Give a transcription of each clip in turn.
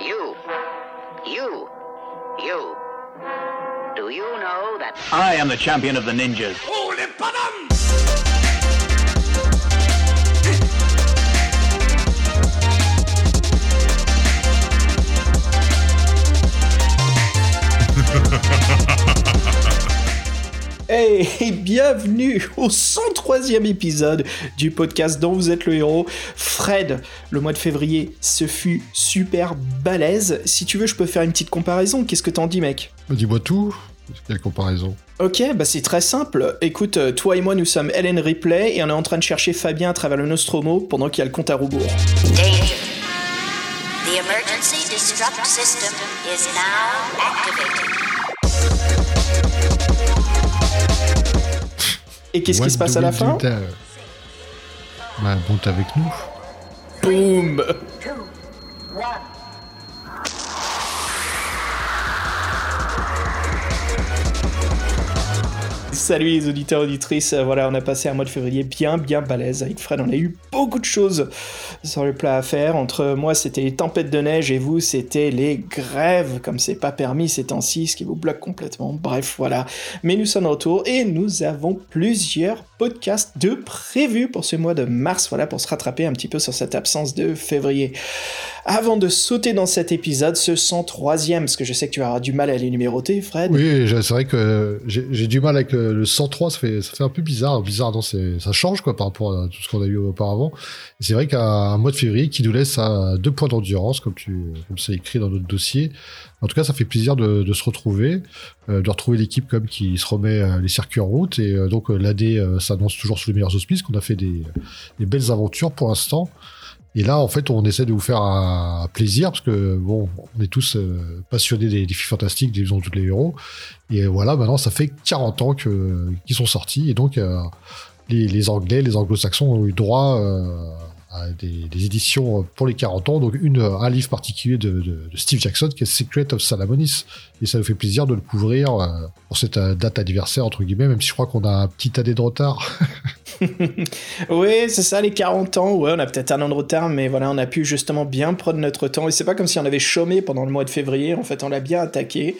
You, you, you. Do you know that I am the champion of the ninjas. Hey, et bienvenue au 103e épisode du podcast dont vous êtes le héros. Fred, le mois de février, ce fut super balèze. Si tu veux, je peux faire une petite comparaison. Qu'est-ce que t'en dis, mec? Dis-moi tout. Quelle comparaison? Ok, bah c'est très simple. Écoute, euh, toi et moi, nous sommes Helen Ripley et on est en train de chercher Fabien à travers le Nostromo pendant qu'il y a le compte à rebours. Danger. The emergency disrupt system is now activated. Et qu'est-ce qui se passe à la fin there Bah, bon, t'es avec nous. Boum Salut les auditeurs auditrices, voilà on a passé un mois de février bien bien balèze. Avec Fred, on a eu beaucoup de choses sur le plat à faire, entre moi c'était les tempêtes de neige et vous c'était les grèves, comme c'est pas permis ces temps-ci, ce qui vous bloque complètement, bref voilà, mais nous sommes de retour et nous avons plusieurs podcasts de prévus pour ce mois de mars, voilà pour se rattraper un petit peu sur cette absence de février. Avant de sauter dans cet épisode, ce 103ème, parce que je sais que tu auras du mal à les numéroter Fred, Oui, c'est vrai que j'ai du mal avec le, le 103, ça fait, ça fait un peu bizarre. Bizarre, non, ça change quoi par rapport à tout ce qu'on a eu auparavant. C'est vrai qu'un mois de février qui nous laisse à deux points d'endurance, comme tu, comme c'est écrit dans notre dossier. En tout cas, ça fait plaisir de, de se retrouver, euh, de retrouver l'équipe comme qui se remet euh, les circuits en route. Et euh, donc euh, s'annonce toujours sous les meilleurs auspices, qu'on a fait des, des belles aventures pour l'instant. Et là, en fait, on essaie de vous faire un plaisir parce que bon, on est tous passionnés des défis fantastiques, des ont tous les héros. Et voilà, maintenant, ça fait 40 ans qu'ils sont sortis. Et donc, les, les Anglais, les Anglo-Saxons ont eu droit des, éditions pour les 40 ans. Donc, une, un livre particulier de, de- de Steve Jackson qui est Secret of Salamonis. Et ça nous fait plaisir de le couvrir euh, pour cette euh, date anniversaire, entre guillemets, même si je crois qu'on a un petit année de retard. Oui, c'est ça, les 40 ans. Ouais, on a peut-être un an de retard, mais voilà, on a pu justement bien prendre notre temps. Et c'est pas comme si on avait chômé pendant le mois de février. En fait, on l'a bien attaqué,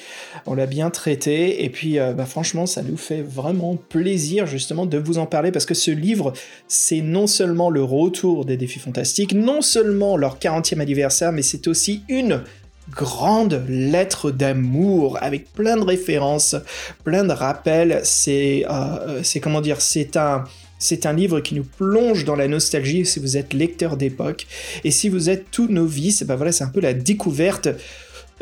on l'a bien traité. Et puis, euh, bah, franchement, ça nous fait vraiment plaisir justement de vous en parler parce que ce livre, c'est non seulement le retour des défis fantastiques, non seulement leur 40e anniversaire, mais c'est aussi une grande lettre d'amour avec plein de références, plein de rappels. C'est, euh, c'est comment dire, c'est un, c'est un livre qui nous plonge dans la nostalgie si vous êtes lecteur d'époque. Et si vous êtes tout novice, ben voilà, c'est un peu la découverte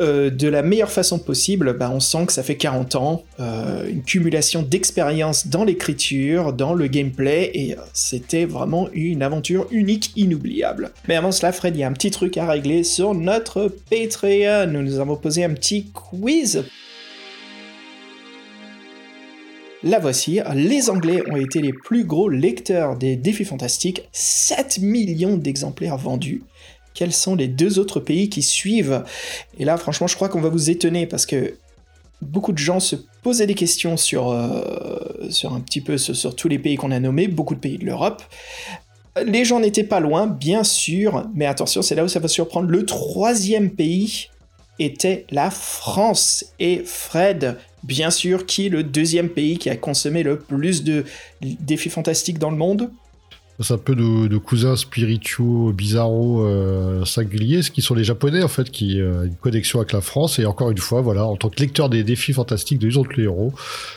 euh, de la meilleure façon possible. Bah, on sent que ça fait 40 ans, euh, une cumulation d'expérience dans l'écriture, dans le gameplay, et euh, c'était vraiment une aventure unique, inoubliable. Mais avant cela, Fred, il y a un petit truc à régler sur notre Patreon. Nous nous avons posé un petit quiz La voici, les Anglais ont été les plus gros lecteurs des défis fantastiques, 7 millions d'exemplaires vendus. Quels sont les deux autres pays qui suivent? Et là, franchement, je crois qu'on va vous étonner parce que beaucoup de gens se posaient des questions sur, euh, sur un petit peu sur, sur tous les pays qu'on a nommés, beaucoup de pays de l'Europe. Les gens n'étaient pas loin, bien sûr, mais attention, c'est là où ça va surprendre. Le troisième pays était la France. Et Fred, bien sûr, qui est le deuxième pays qui a consommé le plus de défis fantastiques dans le monde? C'est un peu de, cousins spirituaux, bizarros, euh, singuliers, ce qui sont les Japonais, en fait, qui euh, ont une connexion avec la France. Et encore une fois, voilà, en tant que lecteur des défis fantastiques de tous les héros,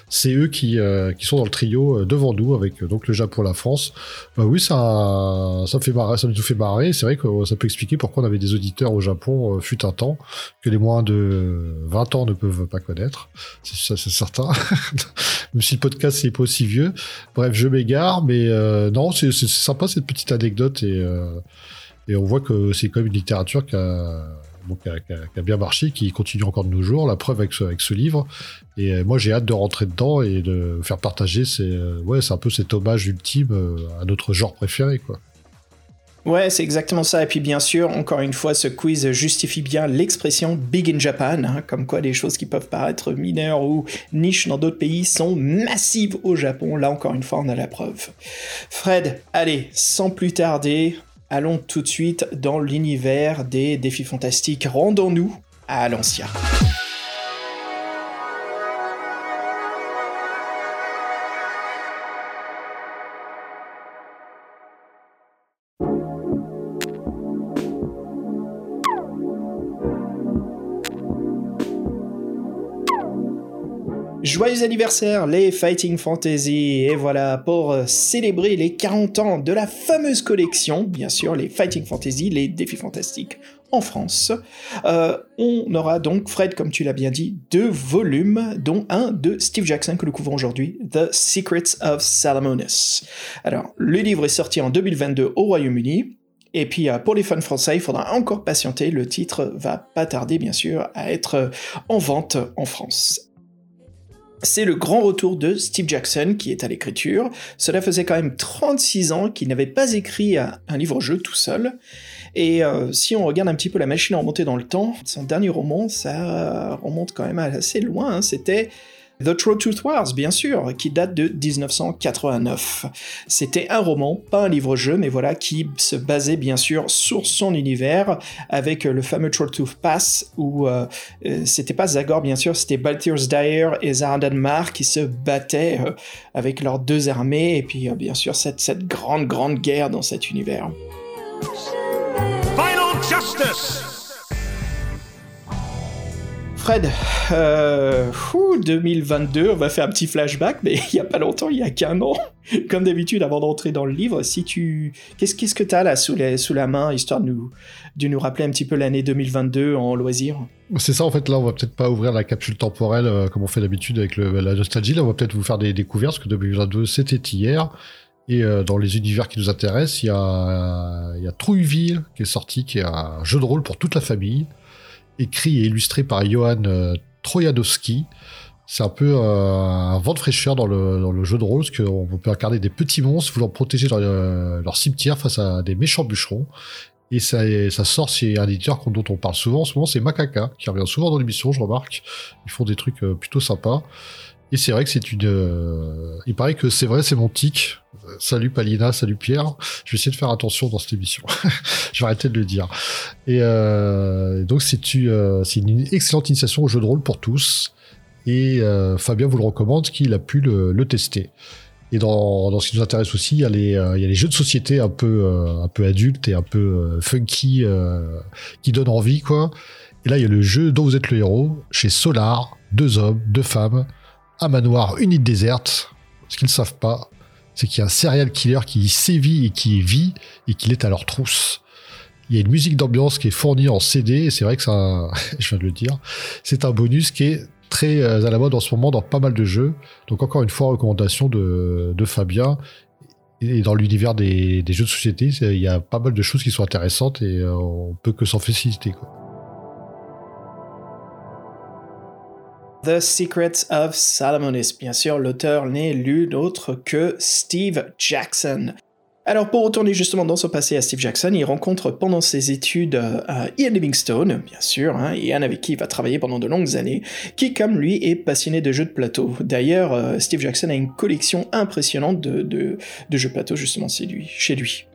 c'est eux qui, euh, qui sont dans le trio euh, devant nous, avec donc le Japon et la France. Oui, ça, ça, fait marrer, ça nous fait marrer. C'est vrai que ça peut expliquer pourquoi on avait des auditeurs au Japon, fut un temps, que les moins de 20 ans ne peuvent pas connaître. Ça, c'est certain. Même si le podcast n'est pas aussi vieux. Bref, je m'égare, mais non, c'est c'est- sympa cette petite anecdote et, euh, et on voit que c'est quand même une littérature qui a, bien marché, qui continue encore de nos jours. La preuve avec ce, avec ce livre. Et euh, moi, j'ai hâte de rentrer dedans et de faire partager. Euh, ouais, c'est un peu cet hommage ultime à notre genre préféré, quoi. Ouais, c'est exactement ça. Et puis bien sûr, encore une fois, ce quiz justifie bien l'expression Big in Japan, hein, comme quoi des choses qui peuvent paraître mineures ou niches dans d'autres pays sont massives au Japon. Là, encore une fois, on a la preuve. Fred, allez, sans plus tarder, allons tout de suite dans l'univers des défis fantastiques. Rendons-nous à l'ancien. Joyeux anniversaire les Fighting Fantasy Et voilà, pour euh, célébrer les 40 ans de la fameuse collection, bien sûr, les Fighting Fantasy, les défis fantastiques en France, euh, on aura donc, Fred, comme tu l'as bien dit, deux volumes, dont un de Steve Jackson que nous couvrons aujourd'hui, The Secrets of Salamonis. Alors, le livre est sorti en 2022 au Royaume-Uni, et puis euh, pour les fans français, il faudra encore patienter, le titre va pas tarder bien sûr à être en vente en France. C'est le grand retour de Steve Jackson qui est à l'écriture. Cela faisait quand même 36 ans qu'il n'avait pas écrit un livre-jeu tout seul. Et euh, si on regarde un petit peu la machine à remonter dans le temps, son dernier roman, ça remonte quand même assez loin. Hein. C'était The True Tooth Wars, bien sûr, qui date de 1989. C'était un roman, pas un livre-jeu, mais voilà, qui se basait bien sûr sur son univers, avec le fameux Troll Tooth Pass, où euh, euh, c'était pas Zagor, bien sûr, c'était Balthir's Dyer et Zaradan Mar qui se battaient euh, avec leurs deux armées, et puis bien sûr cette, cette grande, grande guerre dans cet univers. Final Justice Fred, 2022, euh, on va faire un petit flashback, mais il n'y a pas longtemps, il y a qu'un an. Comme d'habitude, avant d'entrer dans le livre, si tu, qu'est-ce, que tu as là sous, la main, histoire de nous, de nous rappeler un petit peu l'année 2022 en loisir? C'est ça, en fait, là, on va peut-être pas ouvrir la capsule temporelle euh, comme on fait d'habitude avec la nostalgie. Là, on va peut-être vous faire des découvertes, parce que 2022, c'était hier. Et euh, dans les univers qui nous intéressent, il y a, il y a Trouilleville qui est sorti, qui est un jeu de rôle pour toute la famille écrit et illustré par Johan euh, Trojanowski. C'est un peu euh, un vent de fraîcheur dans le, jeu de rôle, parce qu'on peut incarner des petits monstres voulant protéger leur, euh, leur, cimetière face à des méchants bûcherons. Et ça, ça sort chez un éditeur dont on parle souvent en ce moment, c'est Macaca, qui revient souvent dans l'émission, je remarque. Ils font des trucs plutôt sympas. Et c'est vrai que c'est une. Il paraît que c'est vrai, c'est mon tic. Salut Palina, salut Pierre. Je vais essayer de faire attention dans cette émission. je vais arrêter de le dire. Et euh, donc c'est euh, une excellente initiation au jeu de rôle pour tous. Et euh, Fabien vous le recommande, qu'il a pu le, tester. Et dans, dans, ce qui nous intéresse aussi, il y a les, il y a les jeux de société un peu, un peu adultes et un peu funky qui donnent envie, quoi. Et là, il y a le jeu dont vous êtes le héros chez Solar, deux hommes, deux femmes, un manoir, une île déserte. Ce qu'ils ne savent pas, c'est qu'il y a un serial killer qui sévit et qui vit et qu'il est à leur trousse. Il y a une musique d'ambiance qui est fournie en CD et c'est vrai que ça, je viens de le dire, c'est un bonus qui est très euh, à la mode en ce moment dans pas mal de jeux. Donc encore une fois, recommandation de, Fabien. Et dans l'univers des, jeux de société, il y a pas mal de choses qui sont intéressantes et euh, on peut que s'en féliciter. The Secrets of Salomonis. Bien sûr, l'auteur n'est nul autre que Steve Jackson. Alors pour retourner justement dans son passé à Steve Jackson, il rencontre pendant ses études euh, Ian Livingstone, bien sûr, hein, Ian avec qui il va travailler pendant de longues années, qui comme lui est passionné de jeux de plateau. D'ailleurs, euh, Steve Jackson a une collection impressionnante de, de, de jeux de plateau justement. Chez lui.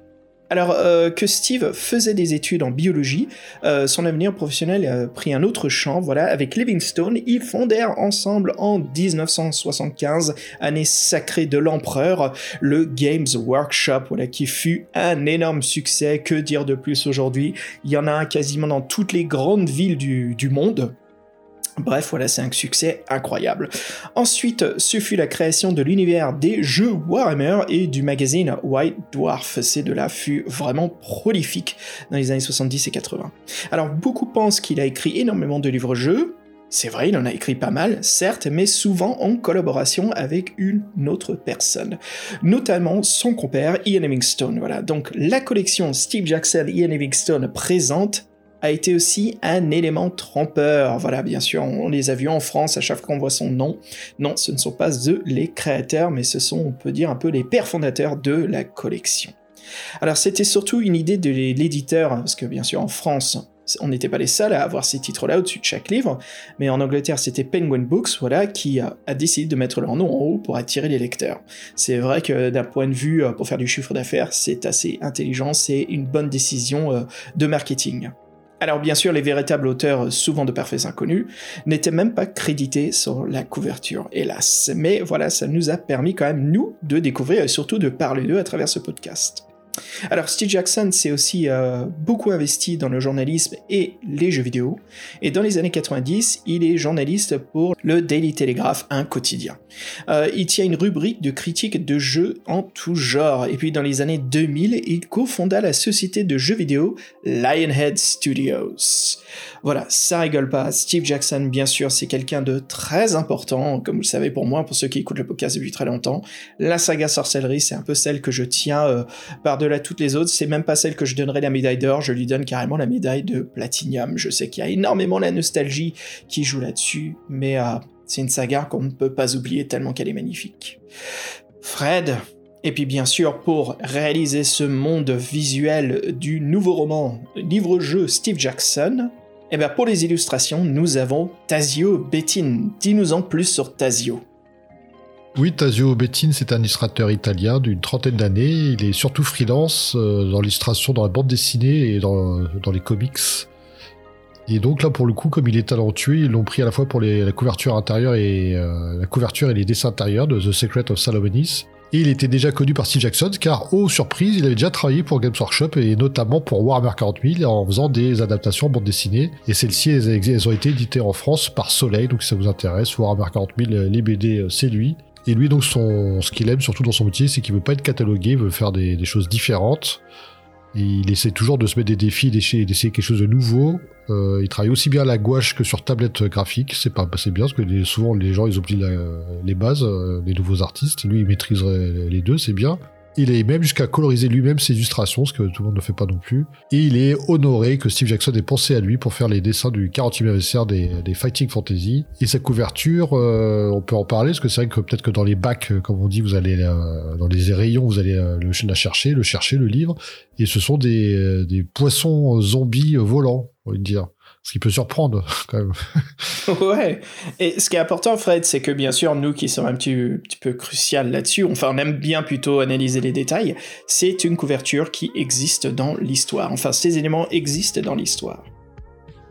Alors euh, que Steve faisait des études en biologie, euh, son avenir professionnel a pris un autre champ. Voilà, avec Livingstone, ils fondèrent ensemble en 1975, année sacrée de l'empereur, le Games Workshop, voilà, qui fut un énorme succès. Que dire de plus aujourd'hui? Il y en a quasiment dans toutes les grandes villes du monde. Bref, voilà, c'est un succès incroyable. Ensuite, ce fut la création de l'univers des jeux Warhammer et du magazine White Dwarf. Ces deux-là fut vraiment prolifique dans les années 70 et 80. Alors, beaucoup pensent qu'il a écrit énormément de livres-jeux. C'est vrai, il en a écrit pas mal, certes, mais souvent en collaboration avec une autre personne, notamment son compère Ian Livingstone. Voilà, donc la collection Steve Jackson Ian Livingstone présente a été aussi un élément trompeur. Voilà, bien sûr, on les a vus en France à chaque fois qu'on voit son nom. Non, ce ne sont pas eux les créateurs, mais ce sont, on peut dire, un peu les pères fondateurs de la collection. Alors c'était surtout une idée de l'éditeur, parce que bien sûr en France, on n'était pas les seuls à avoir ces titres-là au-dessus de chaque livre, mais en Angleterre c'était Penguin Books, voilà, qui a, a, décidé de mettre leur nom en haut pour attirer les lecteurs. C'est vrai que d'un point de vue pour faire du chiffre d'affaires, c'est assez intelligent, c'est une bonne décision de marketing. Alors bien sûr, les véritables auteurs, souvent de parfaits inconnus, n'étaient même pas crédités sur la couverture, hélas. Mais voilà, ça nous a permis quand même, nous, de découvrir et surtout de parler d'eux à travers ce podcast. Alors Steve Jackson s'est aussi euh, beaucoup investi dans le journalisme et les jeux vidéo, et dans les années 90, il est journaliste pour le Daily Telegraph, un quotidien. Euh, il tient une rubrique de critique de jeux en tout genre, et puis dans les années 2000, il cofonda la société de jeux vidéo Lionhead Studios. Voilà, ça rigole pas. Steve Jackson, bien sûr, c'est quelqu'un de très important, comme vous le savez pour moi, pour ceux qui écoutent le podcast depuis très longtemps. La saga sorcellerie, c'est un peu celle que je tiens euh, par-delà toutes les autres. C'est même pas celle que je donnerai la médaille d'or, je lui donne carrément la médaille de platinium. Je sais qu'il y a énormément la nostalgie qui joue là-dessus, mais euh, c'est une saga qu'on ne peut pas oublier tellement qu'elle est magnifique. Fred, et puis bien sûr, pour réaliser ce monde visuel du nouveau roman, livre-jeu Steve Jackson, et eh bien pour les illustrations, nous avons Tazio Bettin. Dis-nous en plus sur Tazio. Oui, Tazio Bettin, c'est un illustrateur italien d'une trentaine d'années. Il est surtout freelance euh, dans l'illustration, dans la bande dessinée et dans, les comics. Et donc là, pour le coup, comme il est talentueux, ils l'ont pris à la fois pour la couverture intérieure et euh, la couverture et les dessins intérieurs de The Secret of Salomonis. Et il était déjà connu par Steve Jackson car, oh surprise, il avait déjà travaillé pour Games Workshop et notamment pour Warhammer 40 000 en faisant des adaptations en bande dessinée. Et celles-ci, elles, ont été éditées en France par Soleil, donc si ça vous intéresse, Warhammer 40 000, les BD, euh, c'est lui. Et lui, donc, son, ce qu'il aime surtout dans son métier, c'est qu'il veut pas être catalogué, il veut faire des, des choses différentes. Et il essaie toujours de se mettre des défis, d'essayer quelque chose de nouveau. Euh, il travaille aussi bien à la gouache que sur tablette graphique. C'est pas, c'est bien parce que souvent les gens ils oublient les bases, euh, les nouveaux artistes. Lui, il maîtriserait les deux, c'est bien. Il est même jusqu'à coloriser lui-même ses illustrations, ce que tout le monde ne fait pas non plus. Et il est honoré que Steve Jackson ait pensé à lui pour faire les dessins du 40e anniversaire des, Fighting Fantasy. Et sa couverture, euh, on peut en parler, parce que c'est vrai que peut-être que dans les bacs, euh, comme on dit, vous allez euh, dans les rayons, vous allez le, la chercher, le chercher, le livre. Et ce sont des, des poissons zombies volants, on va dire ce qui peut surprendre quand même. ouais. Et ce qui est important, Fred, c'est que bien sûr, nous qui sommes un petit, peu crucial là-dessus, enfin, on aime bien plutôt analyser les détails. C'est une couverture qui existe dans l'histoire. Enfin, ces éléments existent dans l'histoire.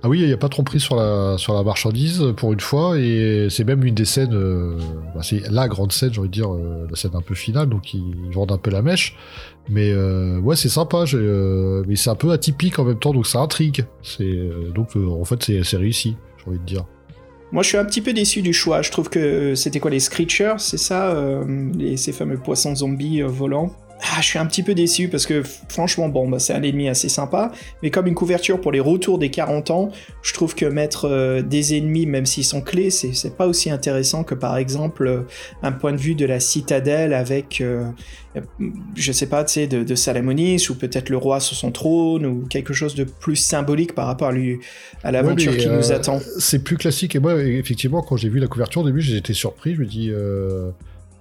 Ah oui, il n'y a pas de tromperie sur la, sur la marchandise pour une fois, et c'est même une des scènes, euh, bah, c'est la grande scène, j'ai envie de dire, euh, la scène un peu finale, donc ils vendent un peu la mèche. Mais euh, ouais, c'est sympa, mais c'est un peu atypique en même temps, donc ça intrigue. Donc en fait c'est réussi, j'ai envie de dire. Moi, je suis un petit peu déçu du choix. Je trouve que c'était quoi les Screechers, c'est ça, ces fameux poissons zombies volants? Ah, je suis un petit peu déçu parce que franchement, bon, bah, c'est un ennemi assez sympa, mais comme une couverture pour les retours des 40 ans, je trouve que mettre euh, des ennemis, même s'ils sont clés, c'est pas aussi intéressant que par exemple euh, un point de vue de la citadelle avec, euh, je sais pas, tu sais, de, de, Salamonis ou peut-être le roi sur son trône ou quelque chose de plus symbolique par rapport à, lui, à l'aventure qui nous attend. C'est plus classique. Et moi, effectivement, quand j'ai vu la couverture au début, j'étais surpris, je me dis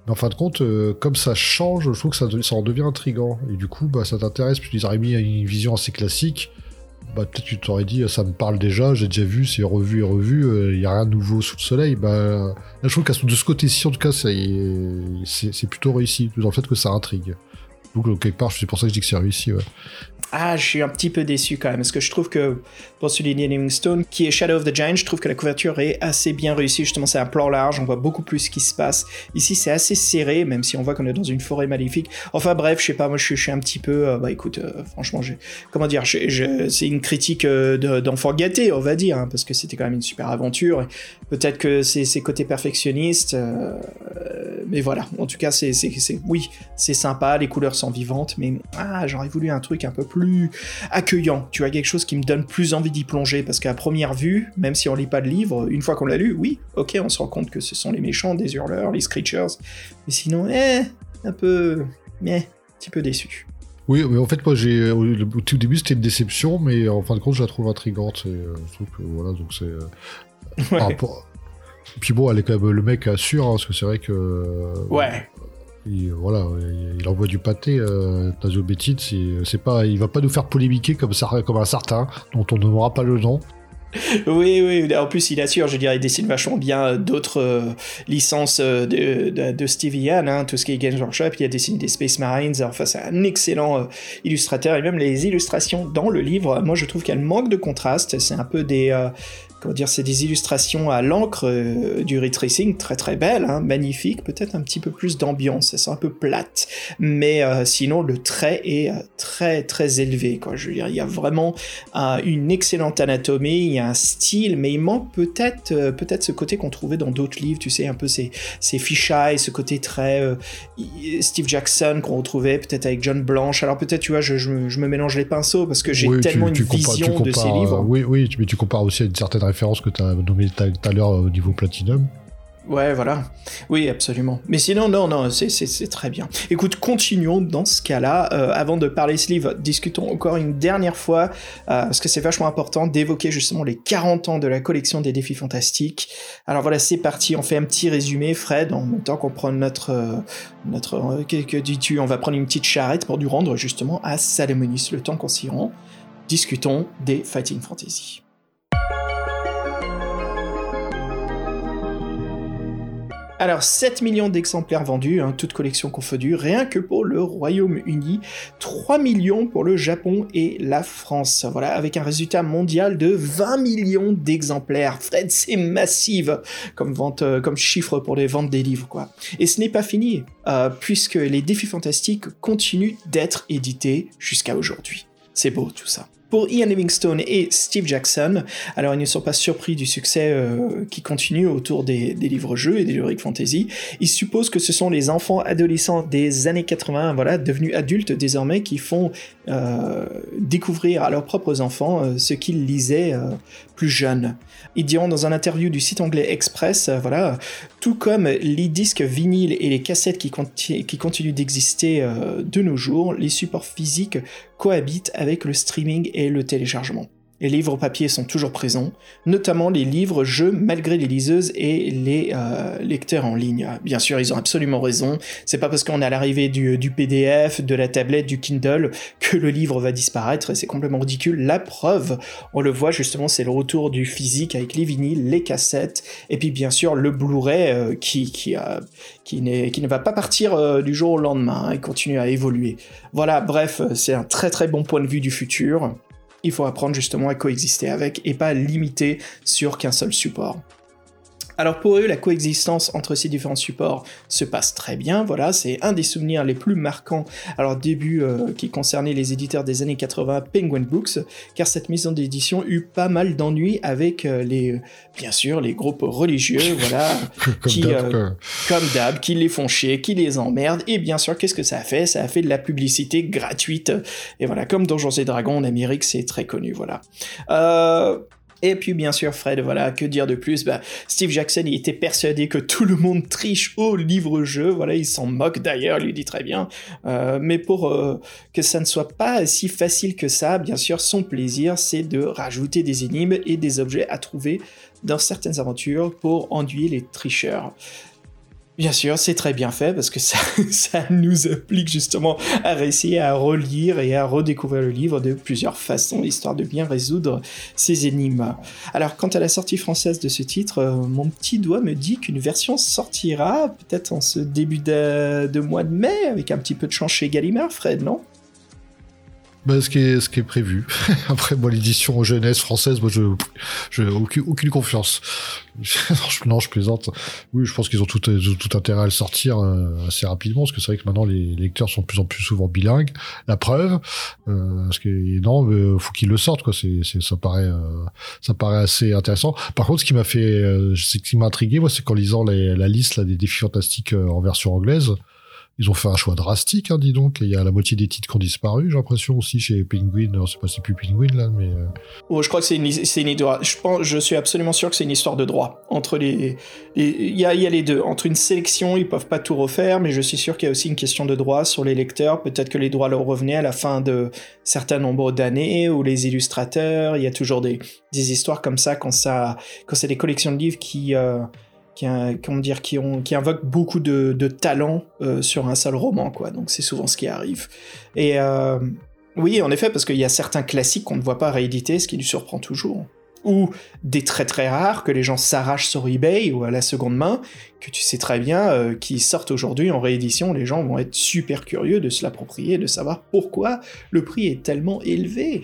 en fin de compte, euh, comme ça change, je trouve que ça, en devient intrigant. Et du coup, bah, ça t'intéresse, puis ils auraient mis une vision assez classique. Bah, peut-être tu t'aurais dit, ça me parle déjà, j'ai déjà vu, c'est revu et revu, il euh, n'y a rien de nouveau sous le soleil. Bah, là, je trouve que de ce côté-ci, en tout cas, c'est plutôt réussi, dans le fait que ça intrigue. Donc, quelque part, c'est pour ça que je dis que c'est réussi. Ah, je suis un petit peu déçu quand même, parce que je trouve que pour souligner Livingstone, qui est Shadow of the Giant, je trouve que la couverture est assez bien réussie. Justement, c'est un plan large, on voit beaucoup plus ce qui se passe. Ici, c'est assez serré, même si on voit qu'on est dans une forêt maléfique. Enfin bref, je sais pas, moi je, suis un petit peu. Euh, bah écoute, euh, franchement, comment dire, c'est une critique euh, d'enfant gâté, on va dire, hein, parce que c'était quand même une super aventure. Peut-être que c'est ses côtés perfectionnistes, mais voilà. En tout cas, c'est oui, c'est sympa, les couleurs sont vivantes, mais ah, j'aurais voulu un truc un peu plus accueillant. Tu as quelque chose qui me donne plus envie d'y plonger parce qu'à première vue, même si on lit pas de livre, une fois qu'on l'a lu, oui, ok, on se rend compte que ce sont les méchants, des hurleurs, les screechers. Mais sinon, eh, un peu, eh, un petit peu déçu. Oui, mais en fait, moi, j'ai au tout début, c'était une déception, mais en fin de compte, je la trouve intrigante. Et, euh, je trouve que voilà, donc c'est. Euh, Puis bon, elle est quand même le mec assure, hein, parce que c'est vrai que. ouais. Il, voilà, il envoie du pâté, euh, Tazio c'est pas, il va pas nous faire polémiquer comme, ça, comme un certain, dont on n'aura pas le nom. Oui, oui, en plus il assure, je dirais, il dessine vachement bien d'autres euh, licences euh, de, de, de Ian, hein, tout ce qui est Games Workshop, il a dessiné des Space Marines, enfin c'est un excellent euh, illustrateur, et même les illustrations dans le livre, moi je trouve qu'elles manquent de contraste, c'est un peu des... comment dire, c'est des illustrations à l'encre euh, du ray tracing très très belles, hein, magnifiques, peut-être un petit peu plus d'ambiance, elles sont un peu plates, mais euh, sinon le trait est euh, très très élevé, quoi. Je veux dire, il y a vraiment euh, une excellente anatomie, il y a un style, mais il manque peut-être peut-être ce côté qu'on trouvait dans d'autres livres, tu sais, un peu ces ces fisheye, ce côté très Steve Jackson qu'on retrouvait peut-être avec John Blanche. Alors peut-être, tu vois, je, je me- je me mélange les pinceaux parce que j'ai Oui, tellement tu, tu une compares- vision de ces livres. oui, oui, mais tu compares aussi à une certaine référence que tu as nommée tout à- l'heure euh, au niveau Platinum. Ouais, voilà. Oui, absolument. Mais sinon, non, non, c'est- très bien. Écoute, continuons dans ce cas-là. Euh, avant de parler ce livre, discutons encore une dernière fois, euh, parce que c'est vachement important d'évoquer justement les 40 ans de la collection des défis fantastiques. Alors voilà, c'est parti, on fait un petit résumé, Fred, en même temps qu'on prend notre... notre que, que dis-tu? On va prendre une petite charrette pour nous rendre justement à Salomonis, le temps qu'on s'y rend. Discutons des Fighting Fantasy. Alors, 7 millions d'exemplaires vendus, hein, toute collection confondue, rien que pour le Royaume-Uni, 3 millions pour le Japon et la France. Voilà, avec un résultat mondial de 20 millions d'exemplaires. Fred, c'est massive comme vente, euh, comme chiffre pour les ventes des livres, quoi. Et ce n'est pas fini, euh, puisque les défis fantastiques continuent d'être édités jusqu'à aujourd'hui. C'est beau tout ça. Pour Ian Livingstone et Steve Jackson, alors ils ne sont pas surpris du succès euh, qui continue autour des, livres-jeux et des heroic fantasy. Ils supposent que ce sont les enfants adolescents des années 80, voilà, devenus adultes désormais, qui font euh, découvrir à leurs propres enfants euh, ce qu'ils lisaient plus jeunes. Ils diront dans un interview du site anglais Express, voilà, tout comme les disques vinyles et les cassettes qui, conti- qui continuent d'exister de nos jours, les supports physiques cohabitent avec le streaming et le téléchargement. Les livres papier sont toujours présents, notamment les livres-jeux malgré les liseuses et les euh, lecteurs en ligne. Bien sûr, ils ont absolument raison. C'est pas parce qu'on à l'arrivée du, du PDF, de la tablette, du Kindle que le livre va disparaître. C'est complètement ridicule. La preuve, on le voit justement, c'est le retour du physique avec les vinyles, les cassettes, et puis bien sûr le Blu-ray euh, qui qui, euh, qui, qui ne va pas partir euh, du jour au lendemain. hein, il continue à évoluer. Voilà, bref, euh, c'est un très très bon point de vue du futur. Il faut apprendre justement à coexister avec et pas limiter sur qu'un seul support. Alors pour eux, la coexistence entre ces différents supports se passe très bien, voilà, c'est un des souvenirs les plus marquants, alors début euh, qui concernait les éditeurs des années 80, Penguin Books, car cette maison d'édition eut pas mal d'ennuis avec euh, les, bien sûr, les groupes religieux, voilà, Comme Qui, euh, quoi. comme d'hab, qui les font chier, qui les emmerdent, et bien sûr, qu'est-ce que ça a fait? Ça a fait de la publicité gratuite, et voilà, comme Donjons et Dragons en Amérique, c'est très connu, voilà. Euh, et puis bien sûr, Fred, voilà, que dire de plus? Bah, Steve Jackson, il était persuadé que tout le monde triche au livre-jeu, voilà, il s'en moque d'ailleurs, il lui dit très bien. Euh, mais pour euh, que ça ne soit pas si facile que ça, bien sûr, son plaisir, c'est de rajouter des énigmes et des objets à trouver dans certaines aventures pour enduire les tricheurs. Bien sûr, c'est très bien fait parce que ça, nous applique justement à réussir à relire et à redécouvrir le livre de plusieurs façons, histoire de bien résoudre ces énigmes. Alors, quant à la sortie française de ce titre, euh, mon petit doigt me dit qu'une version sortira peut-être en ce début de, de mois de mai, avec un petit peu de chance chez Gallimard, Fred, non? Bah, ce, qui est, ce qui est prévu. Après, moi, l'édition jeunesse française, moi, je, je aucune, aucune confiance. non, je, non, je plaisante. Oui, je pense qu'ils ont tout, tout intérêt à le sortir euh, assez rapidement, parce que c'est vrai que maintenant les lecteurs sont de plus en plus souvent bilingues. La preuve, euh, parce que non, mais faut qu'ils le sortent, quoi. C'est, c'est, ça paraît, euh, ça paraît assez intéressant. Par contre, ce qui m'a fait, euh, ce qui m'a intrigué, moi, c'est qu'en lisant les- la liste là, des défis fantastiques euh, en version anglaise. Ils ont fait un choix drastique, hein, dis donc. Il y a la moitié des titres qui ont disparu, j'ai l'impression aussi chez Penguin. Alors, c'est pas c'est plus Penguin là, mais euh, Oh, je crois que c'est une. Je pense, je suis absolument sûr que c'est une histoire de droit entre les. Il y a, y a les deux. Entre une sélection, ils peuvent pas tout refaire, mais je suis sûr qu'il y a aussi une question de droit sur les lecteurs. Peut-être que les droits leur revenaient à la fin de certains nombres d'années ou les illustrateurs. Il y a toujours des, des histoires comme ça quand ça, quand c'est des collections de livres qui. euh, qui, comment dire, qui, invoquent beaucoup de, de talent euh, sur un seul roman, quoi. Donc c'est souvent ce qui arrive. Et euh, oui, en effet, parce qu'il y a certains classiques qu'on ne voit pas réédités, ce qui nous surprend toujours. Ou des très très rares que les gens s'arrachent sur eBay ou à la seconde main, que tu sais très bien, euh, qui sortent aujourd'hui en réédition. Les gens vont être super curieux de se l'approprier, de savoir pourquoi le prix est tellement élevé.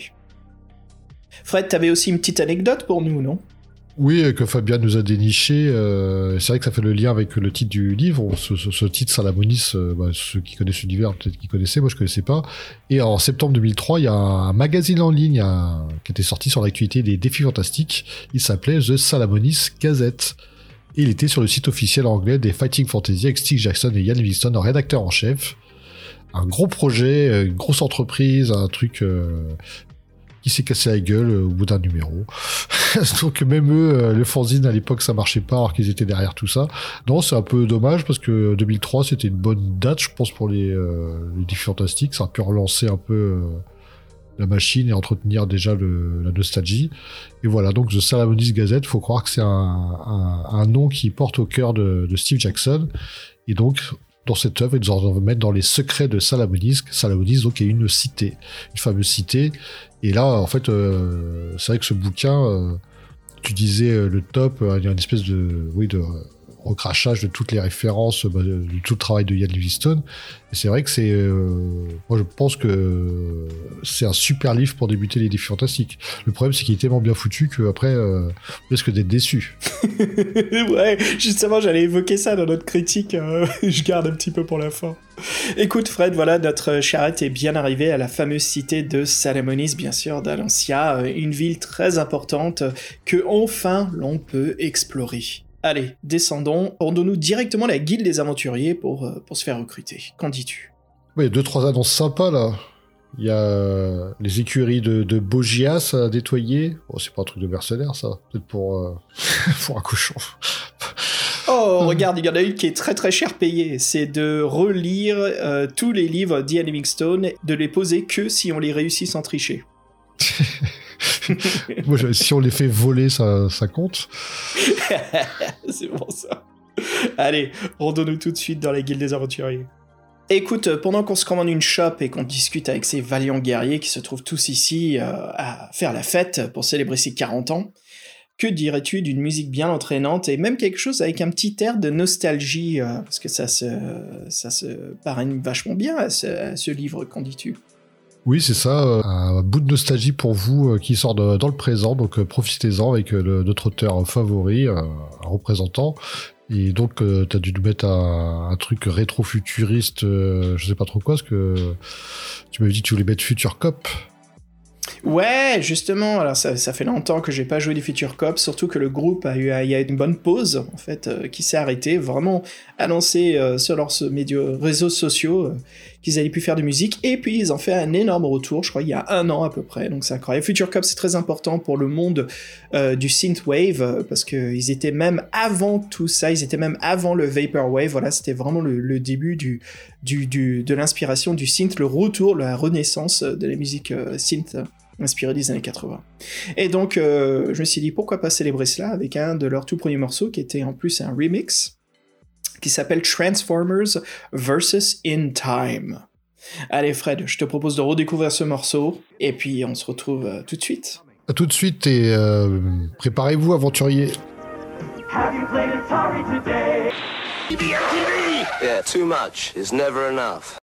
Fred, t'avais aussi une petite anecdote pour nous, non? Oui, que Fabien nous a déniché. euh, c'est vrai que ça fait le lien avec le titre du livre. Ce, titre, Salamonis, euh, bah, ceux qui connaissent l'univers, peut-être qu'ils connaissaient, moi je connaissais pas. Et en septembre 2003, il y a un magazine en ligne qui était sorti sur l'actualité des défis fantastiques. Il s'appelait The Salamonis Gazette. Et il était sur le site officiel anglais des Fighting Fantasy avec Steve Jackson et Ian Livingstone en rédacteur en chef. Un gros projet, une grosse entreprise, un truc euh, s'est cassé la gueule euh, au bout d'un numéro. Donc même eux, euh, le fanzine à l'époque ça marchait pas alors qu'ils étaient derrière tout ça. Non, c'est un peu dommage parce que 2003 c'était une bonne date je pense pour les, euh, les fantastiques. Ça a pu relancer un peu euh, la machine et entretenir déjà la nostalgie. Et voilà, donc The Salamonis Gazette, faut croire que c'est un nom qui porte au cœur de, de Steve Jackson. Et donc dans cette œuvre, ils nous mettre dans les secrets de Salamonis. Salamonis donc est une cité, une fameuse cité et là, en fait, euh, c'est vrai que ce bouquin, euh, tu disais euh, le top, euh, il y a une espèce de, oui, de recrachage de toutes les références, bah, de, tout le travail de Ian Livingstone. C'est vrai que c'est, euh, moi je pense que c'est un super livre pour débuter les défis fantastiques. Le problème, c'est qu'il est tellement bien foutu qu'après, euh, risque d'être déçu. ouais, justement, j'allais évoquer ça dans notre critique. euh, je garde un petit peu pour la fin. Écoute, Fred, voilà, notre charrette est bien arrivée à la fameuse cité de Salamonis, bien sûr, d'Alancia, euh, une ville très importante que enfin l'on peut explorer. Allez, descendons, rendons-nous directement à la guilde des aventuriers pour, euh, pour se faire recruter. Qu'en dis-tu? Ouais, il y a deux, trois annonces sympas là. Il y a euh, les écuries de, de Bogias à nettoyer. Oh, c'est pas un truc de mercenaire, ça. Peut-être pour, euh, pour un cochon. Oh, regarde, il y en a une qui est très très cher payée. C'est de relire euh, tous les livres d'Ian Livingstone, de les poser que si on les réussit sans tricher. Moi, si on les fait voler, ça, ça compte. C'est bon ça. Allez, rendons-nous tout de suite dans la guilde des aventuriers. Écoute, pendant qu'on se commande une shop et qu'on discute avec ces valiants guerriers qui se trouvent tous ici euh, à faire la fête pour célébrer ses 40 ans, que dirais-tu d'une musique bien entraînante et même quelque chose avec un petit air de nostalgie euh, Parce que ça se, ça se parraine vachement bien à ce, à ce livre, qu'en dis-tu? Oui, c'est ça. euh, un bout de nostalgie pour vous euh, qui sort dans le présent. Donc, euh, profitez-en avec notre auteur favori, un représentant. Et donc, euh, t'as dû nous mettre un, truc rétro-futuriste, euh, je sais pas trop quoi, parce que tu m'avais dit que tu voulais mettre Future Cop. Ouais, justement, alors ça, fait longtemps que j'ai pas joué des Future Cops, surtout que le groupe a eu y a une bonne pause, en fait, qui s'est arrêté, vraiment annoncé euh, sur leurs réseaux sociaux qu'ils allaient plus faire de musique, et puis ils ont fait un énorme retour, je crois, il y a un an à peu près, donc c'est incroyable. Future Cops, c'est très important pour le monde euh, du synthwave, euh, parce qu'ils étaient même avant tout ça, ils étaient même avant le vaporwave, voilà, c'était vraiment le, début de l'inspiration du synth, le retour, la renaissance de la musique euh, synth inspirée des années 80. Et donc, euh, je me suis dit, pourquoi pas célébrer cela avec un de leurs tout premiers morceaux, qui était en plus un remix, qui s'appelle Transformers versus In Time. Allez Fred, je te propose de redécouvrir ce morceau, et puis on se retrouve euh, tout de suite. À tout de suite et euh, préparez-vous, aventuriers. Have you played Atari today? Yeah, too much is never enough.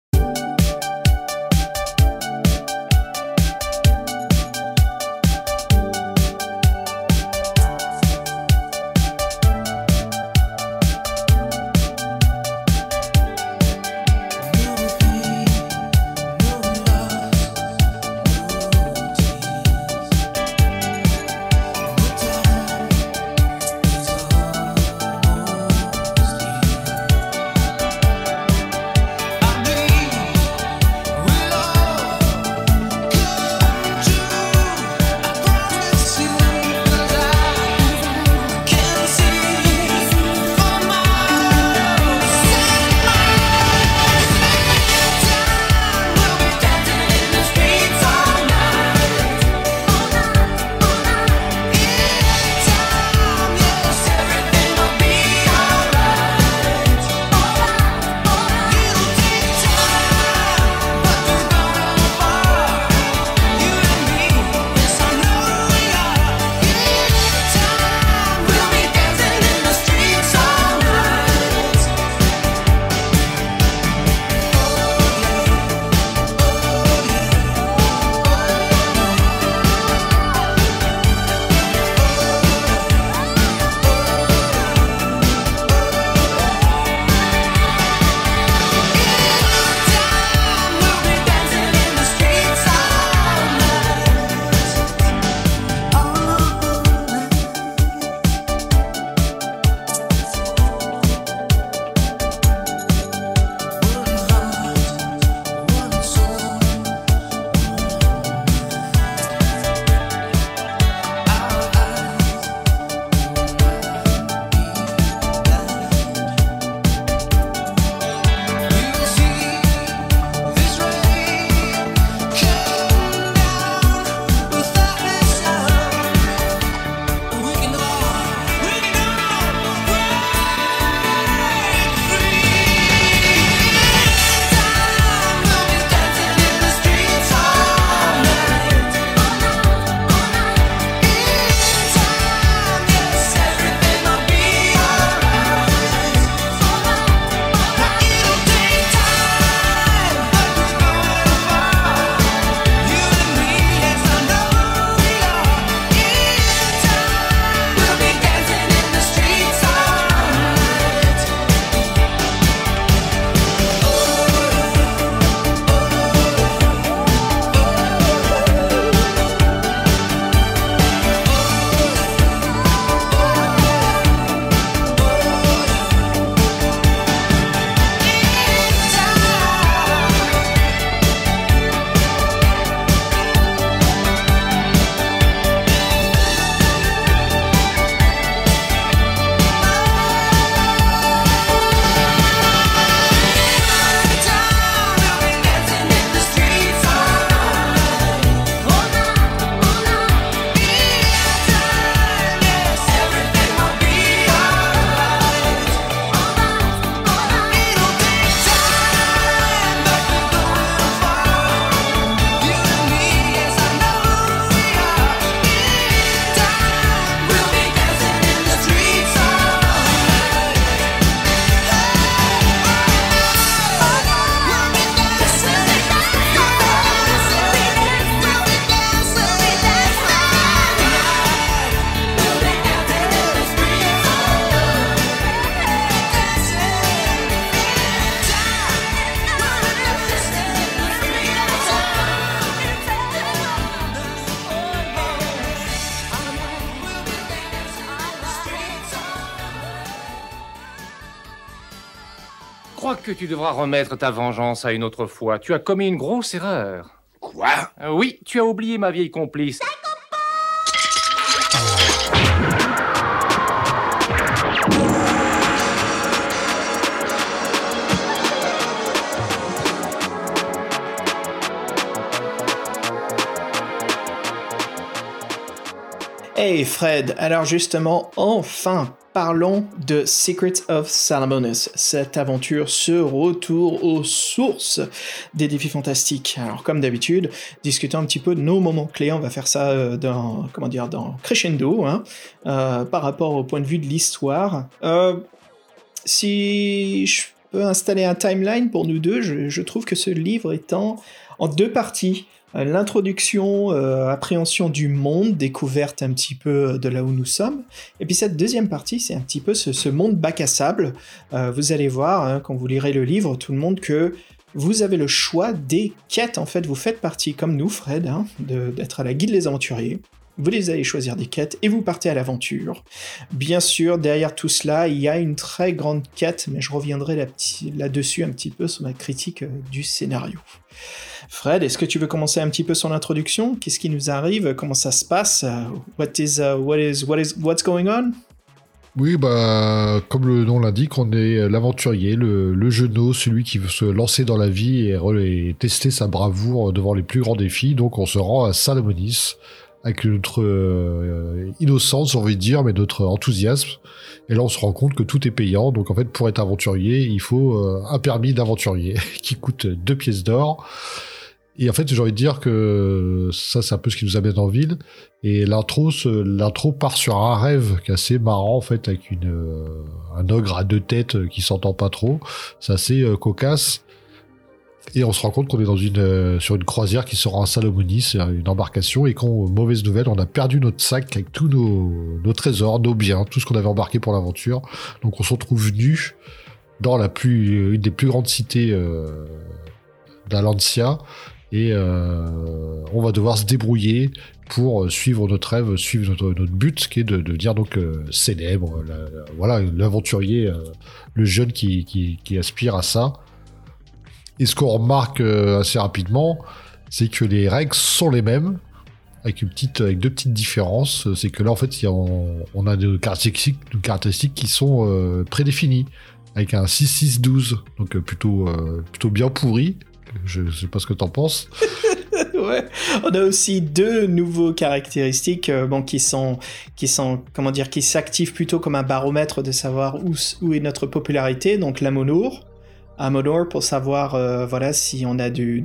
Tu devras remettre ta vengeance à une autre fois. Tu as commis une grosse erreur. Quoi? Euh, oui, tu as oublié ma vieille complice. Hey Fred, alors justement, enfin, parlons de Secret of Salamonis, cette aventure, ce retour aux sources des défis fantastiques. Alors comme d'habitude, discutons un petit peu de nos moments clés, on va faire ça euh, dans, comment dire, dans crescendo, hein, euh, par rapport au point de vue de l'histoire. Euh, si je peux installer un timeline pour nous deux, je, trouve que ce livre est en deux parties. Euh, L'introduction, euh, appréhension du monde, découverte un petit peu de là où nous sommes. Et puis cette deuxième partie, c'est un petit peu ce, monde bac à sable. Euh, vous allez voir, hein, quand vous lirez le livre, tout le monde, que vous avez le choix des quêtes. En fait, vous faites partie, comme nous, Fred, hein, d'être à la guide des aventuriers. Vous les allez choisir des quêtes et vous partez à l'aventure. Bien sûr, derrière tout cela, il y a une très grande quête, mais je reviendrai là- là-dessus un petit peu sur ma critique euh, du scénario. Fred, est-ce que tu veux commencer un petit peu son introduction Qu'est-ce qui nous arrive? Comment ça se passe? What is uh, what is what is what's going on? Oui, bah, comme le nom l'indique, on est l'aventurier, le, le genou, celui qui veut se lancer dans la vie et, tester sa bravoure devant les plus grands défis. Donc, on se rend à Salamonis avec notre euh, innocence, j'ai envie dire, mais notre enthousiasme. Et là, on se rend compte que tout est payant. Donc, en fait, pour être aventurier, il faut euh, un permis d'aventurier qui coûte deux pièces d'or. Et en fait, j'ai envie de dire que ça, c'est un peu ce qui nous amène en ville. Et l'intro, l'intro part sur un rêve qui est assez marrant en fait, avec une euh, un ogre à deux têtes euh, qui s'entend pas trop. C'est assez euh, cocasse. Et on se rend compte qu'on est dans une sur une croisière qui se rend à Salomonis, c'est une embarcation, et qu'on mauvaise nouvelle, on a perdu notre sac avec tous nos, nos trésors, nos biens, tout ce qu'on avait embarqué pour l'aventure. Donc on se retrouve nu dans la plus une des plus grandes cités d'Alancia et euh, on va devoir se débrouiller pour euh, suivre notre rêve, suivre notre, notre but, qui est de, devenir donc euh, célèbre, voilà, l'aventurier, le jeune qui, aspire à ça. Et ce qu'on remarque assez rapidement, c'est que les règles sont les mêmes, avec une petite, avec deux petites différences. C'est que là, en fait, on, a des caractéristiques, qui sont prédéfinies, avec un 6-6-12, donc plutôt, plutôt bien pourri. Je sais pas ce que t'en penses. Ouais. On a aussi deux nouveaux caractéristiques euh, bon, qui sont, qui sont, comment dire, qui s'activent plutôt comme un baromètre de savoir où, où est notre popularité. Donc la monour pour savoir, euh, voilà, si on a du,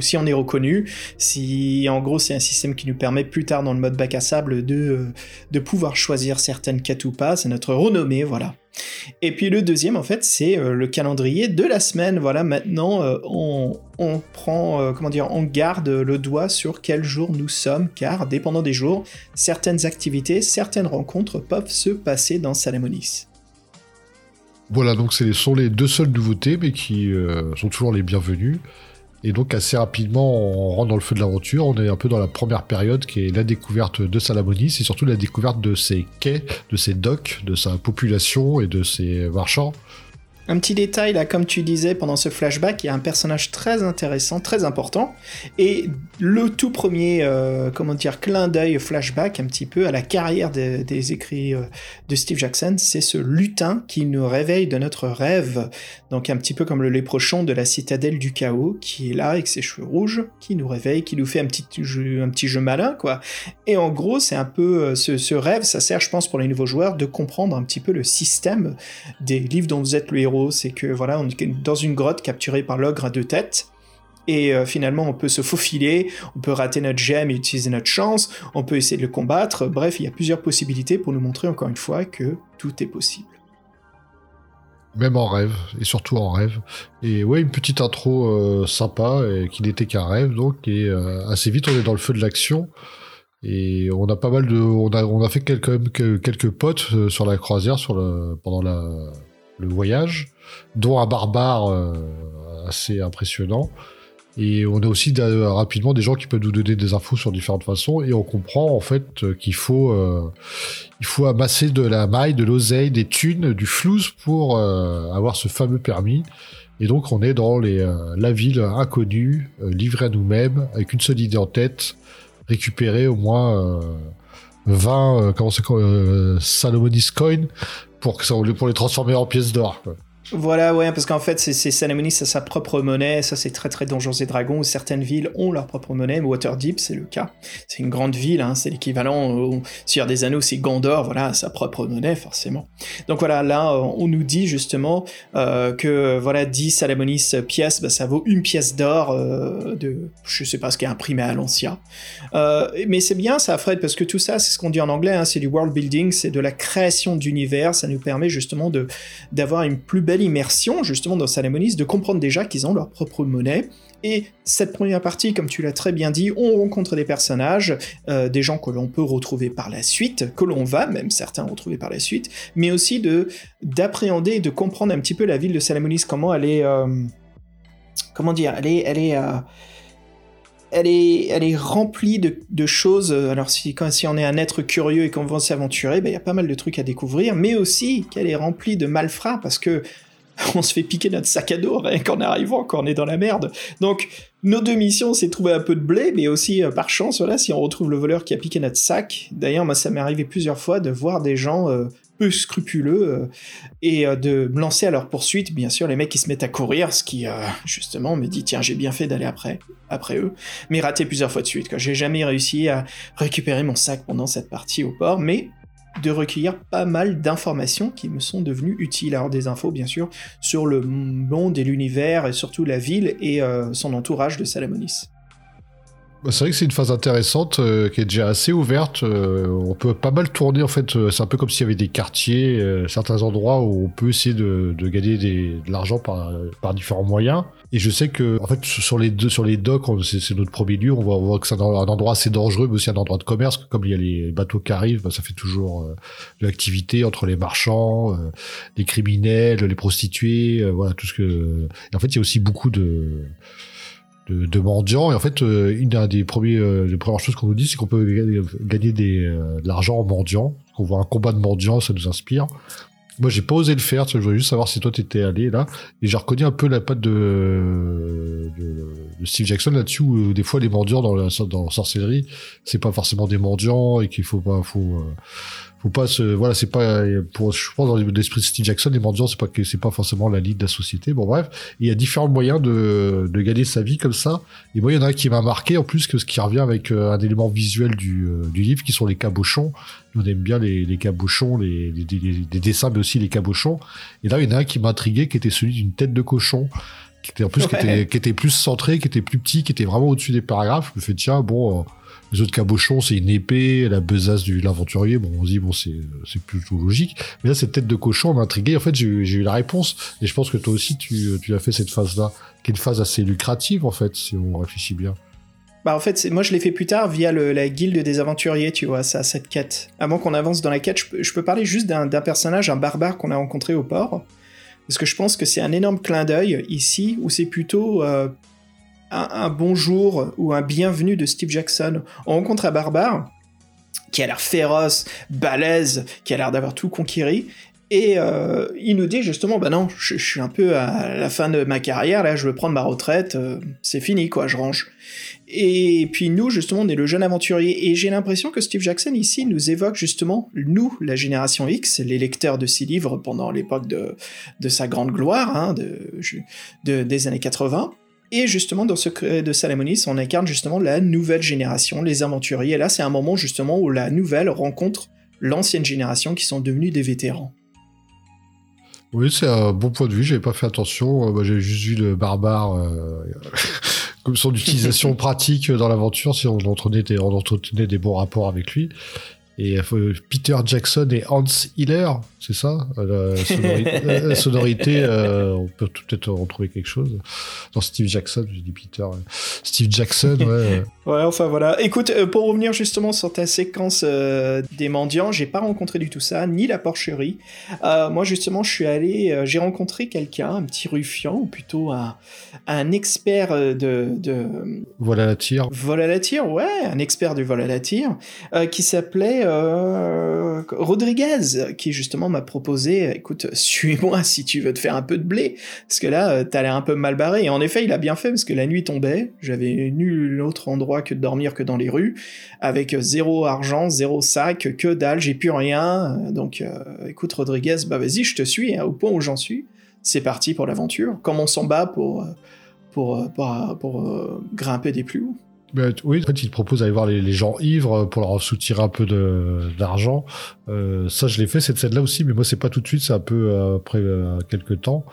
si on est reconnu, si, en gros, c'est un système qui nous permet plus tard dans le mode bac à sable de, euh, de pouvoir choisir certaines quêtes ou pas. C'est notre renommée, voilà. Et puis le deuxième, en fait, c'est euh, le calendrier de la semaine. Voilà, maintenant, on, on prend, comment dire, on garde le doigt sur quel jour nous sommes, car dépendant des jours, certaines activités, certaines rencontres peuvent se passer dans Salamonis. Voilà, donc ce sont les deux seules nouveautés, mais qui euh, sont toujours les bienvenues. Et donc assez rapidement, on rentre dans le feu de l'aventure. On est un peu dans la première période qui est la découverte de Salamonis et surtout la découverte de ses quais, de ses docks, de sa population et de ses marchands. Un petit détail là, comme tu disais pendant ce flashback, il y a un personnage très intéressant, très important, et le tout premier, euh, comment dire, clin d'œil flashback un petit peu à la carrière des, écrits euh, de Steve Jackson, c'est ce lutin qui nous réveille de notre rêve, donc un petit peu comme le léprochon de la citadelle du chaos, qui est là avec ses cheveux rouges, qui nous réveille, qui nous fait un petit jeu, un petit jeu malin, quoi. Et en gros, c'est un peu euh, ce rêve, ça sert, je pense, pour les nouveaux joueurs de comprendre un petit peu le système des livres dont vous êtes le héros. C'est que voilà, on est dans une grotte capturée par l'ogre à deux têtes. Et euh, finalement, on peut se faufiler, on peut rater notre gemme et utiliser notre chance, on peut essayer de le combattre. Bref, il y a plusieurs possibilités pour nous montrer encore une fois que tout est possible. Même en rêve, et surtout en rêve. Et ouais, une petite intro euh, sympa, qui n'était qu'un rêve, donc, et euh, assez vite on est dans le feu de l'action. Et on a pas mal de, on a, on a fait quelques, quelques potes sur la croisière, sur le, pendant la, le voyage, dont un barbare euh, assez impressionnant. Et on a aussi de- rapidement des gens qui peuvent nous donner des infos sur différentes façons. Et on comprend en fait euh, qu'il faut, euh, faut amasser de la maille, de l'oseille, des thunes, du flouze pour euh, avoir ce fameux permis. Et donc on est dans euh, la ville inconnue, euh, livrée à nous-mêmes, avec une seule idée en tête, récupérer au moins euh, 20 euh, comment euh, Salomonis coin pour, pour les transformer en pièces d'or. Voilà, ouais, parce qu'en fait, c'est c'est Salamonis a sa propre monnaie. Ça, c'est très très Donjons et Dragons certaines villes ont leur propre monnaie. Waterdeep, c'est le cas. C'est une grande ville, hein, c'est l'équivalent au des Anneaux, c'est Gondor, voilà, sa propre monnaie, forcément. Donc voilà, là, euh, on nous dit justement euh, que voilà, 10 Salamonis pièces, bah, ça vaut une pièce d'or euh, de, je sais pas ce qui est imprimé à l'ancien. Euh, mais c'est bien ça, Fred, parce que tout ça, c'est ce qu'on dit en anglais, hein, c'est du world building, c'est de la création d'univers. Ça nous permet justement d'avoir une plus belle immersion justement dans Salamonis, de comprendre déjà qu'ils ont leur propre monnaie. Et cette première partie, comme tu l'as très bien dit, on rencontre des personnages, euh, des gens que l'on peut retrouver par la suite, que l'on va même certains retrouver par la suite, mais aussi de d'appréhender de comprendre un petit peu la ville de Salamonis, comment elle est, euh, comment dire, elle est, elle est, euh, elle est, elle est remplie de, de choses. Alors si, quand, si on est un être curieux et qu'on veut s'aventurer, ben, il y a pas mal de trucs à découvrir, mais aussi qu'elle est remplie de malfrats parce que on se fait piquer notre sac à dos rien qu'en arrivant, quand on est dans la merde. Donc, nos deux missions, c'est trouver un peu de blé, mais aussi, euh, par chance, si on retrouve le voleur qui a piqué notre sac. D'ailleurs, moi, ça m'est arrivé plusieurs fois de voir des gens euh, peu scrupuleux euh, et de me lancer à leur poursuite. Bien sûr, les mecs, ils se mettent à courir, ce qui, justement, me dit, tiens, j'ai bien fait d'aller après, après eux. Mais raté plusieurs fois de suite. J'ai jamais réussi à récupérer mon sac pendant cette partie au port, mais de recueillir pas mal d'informations qui me sont devenues utiles. Alors des infos bien sûr sur le monde et l'univers et surtout la ville et euh, son entourage de Salamonis. Bah, C'est vrai que c'est une phase intéressante euh, qui est déjà assez ouverte. euh, on peut pas mal tourner en fait. euh, c'est un peu comme s'il y avait des quartiers, euh, certains endroits où on peut essayer de, de gagner des- de l'argent par, par différents moyens. Et je sais que en fait sur les deux sur les docks, c'est notre premier lieu. On voit, on voit que c'est un, endroit assez dangereux, mais aussi un endroit de commerce. Comme il y a les bateaux qui arrivent, bah, ça fait toujours euh, de l'activité entre les marchands, euh, les criminels, les prostituées, euh, voilà tout ce que. Et en fait, il y a aussi beaucoup de de, de mendiants. Et en fait, euh, une des, premiers, euh, des premières choses qu'on nous dit, c'est qu'on peut gagner, des, euh, de l'argent en mendiant. On voit un combat de mendiants, ça nous inspire. Moi, j'ai pas osé le faire. Je voulais juste savoir si toi t'étais allé là. Et j'ai reconnu un peu la patte de, de, Steve Jackson là-dessus, où euh, des fois les mendiants dans la dans la sorcellerie, c'est pas forcément des mendiants et qu'il faut pas, faut, euh, faut pas se, voilà, c'est pas, pour, je pense dans l'esprit de Steve Jackson, les mendiants, c'est pas que, c'est pas forcément la ligne de la société. Bon, bref. Il y a différents moyens de, de gagner sa vie comme ça. Et moi, il y en a un qui m'a marqué, en plus, que ce qui revient avec euh, un élément visuel du, euh, du livre, qui sont les cabochons. Nous, on aime bien les, les cabochons, les, les, les- dessins, mais aussi les cabochons. Et là, il y en a un qui m'a intrigué, qui était celui d'une tête de cochon. Qui était, en plus, qui, Ouais. était, qui était plus centré, qui était plus petit, qui était vraiment au-dessus des paragraphes. Je me fais, tiens, bon, euh, les autres cabochons, c'est une épée, la besace du l'aventurier. Bon, on se dit, bon, c'est, plutôt logique. Mais là, cette tête de cochon m'a intrigué. En fait, j'ai eu, la réponse. Et je pense que toi aussi, tu, tu as fait cette phase-là, qui est une phase assez lucrative, en fait, si on réfléchit bien. Bah en fait, moi je l'ai fait plus tard via la guilde des aventuriers, tu vois, ça, cette quête. Avant qu'on avance dans la quête, je peux, parler juste d'un d'un personnage, un barbare qu'on a rencontré au port. Parce que je pense que c'est un énorme clin d'œil ici, où c'est plutôt euh, un, bonjour ou un bienvenue de Steve Jackson. On rencontre un barbare qui a l'air féroce, balèze, qui a l'air d'avoir tout conquéri. Et euh, il nous dit justement, bah non, je, suis un peu à la fin de ma carrière, là, je veux prendre ma retraite, euh, c'est fini, quoi, je range. Et puis nous, justement, on est le jeune aventurier. Et j'ai l'impression que Steve Jackson, ici, nous évoque justement, nous, la génération X, les lecteurs de ses livres pendant l'époque de, de sa grande gloire, hein, de- des années 80. Et justement, dans Secret de Salamonis, on incarne justement la nouvelle génération, les aventuriers. Et là, c'est un moment justement où la nouvelle rencontre l'ancienne génération qui sont devenus des vétérans. Oui, c'est un bon point de vue. J'avais pas fait attention. Euh, moi, J'ai juste vu le barbare euh, comme son utilisation pratique dans l'aventure. Si on entretenait, des, on entretenait des bons rapports avec lui. Et euh, Peter Jackson et Hans Hiller, c'est ça? La sonorité, la sonorité euh, on peut peut-être retrouver quelque chose. Dans Steve Jackson, j'ai dit Peter. euh, Steve Jackson, ouais. Ouais, enfin voilà. Écoute, euh, pour revenir justement sur ta séquence euh, des mendiants, j'ai pas rencontré du tout ça, ni la porcherie. Euh, moi, justement, je suis allé, euh, j'ai rencontré quelqu'un, un petit ruffian, ou plutôt un, un expert euh, de, de voilà la tire. vol à la tire, ouais, un expert du vol à la tire, euh, qui s'appelait euh, Rodriguez, qui justement m'a proposé, écoute, suis-moi si tu veux te faire un peu de blé, parce que là, euh, t'as l'air un peu mal barré. Et en effet, il a bien fait, parce que la nuit tombait, j'avais nul autre endroit que de dormir que dans les rues, avec zéro argent, zéro sac, que dalle, j'ai plus rien. Donc, euh, écoute, Rodriguez, bah vas-y, je te suis, hein, au point où j'en suis. C'est parti pour l'aventure. Comme on s'en bat pour, grimper des plus hauts. T- oui, en fait, il te propose d'aller voir les, gens ivres pour leur soutirer un peu d'argent. Euh, ça, je l'ai fait cette scène-là aussi, mais moi, c'est pas tout de suite, c'est un peu euh, après euh, quelques temps.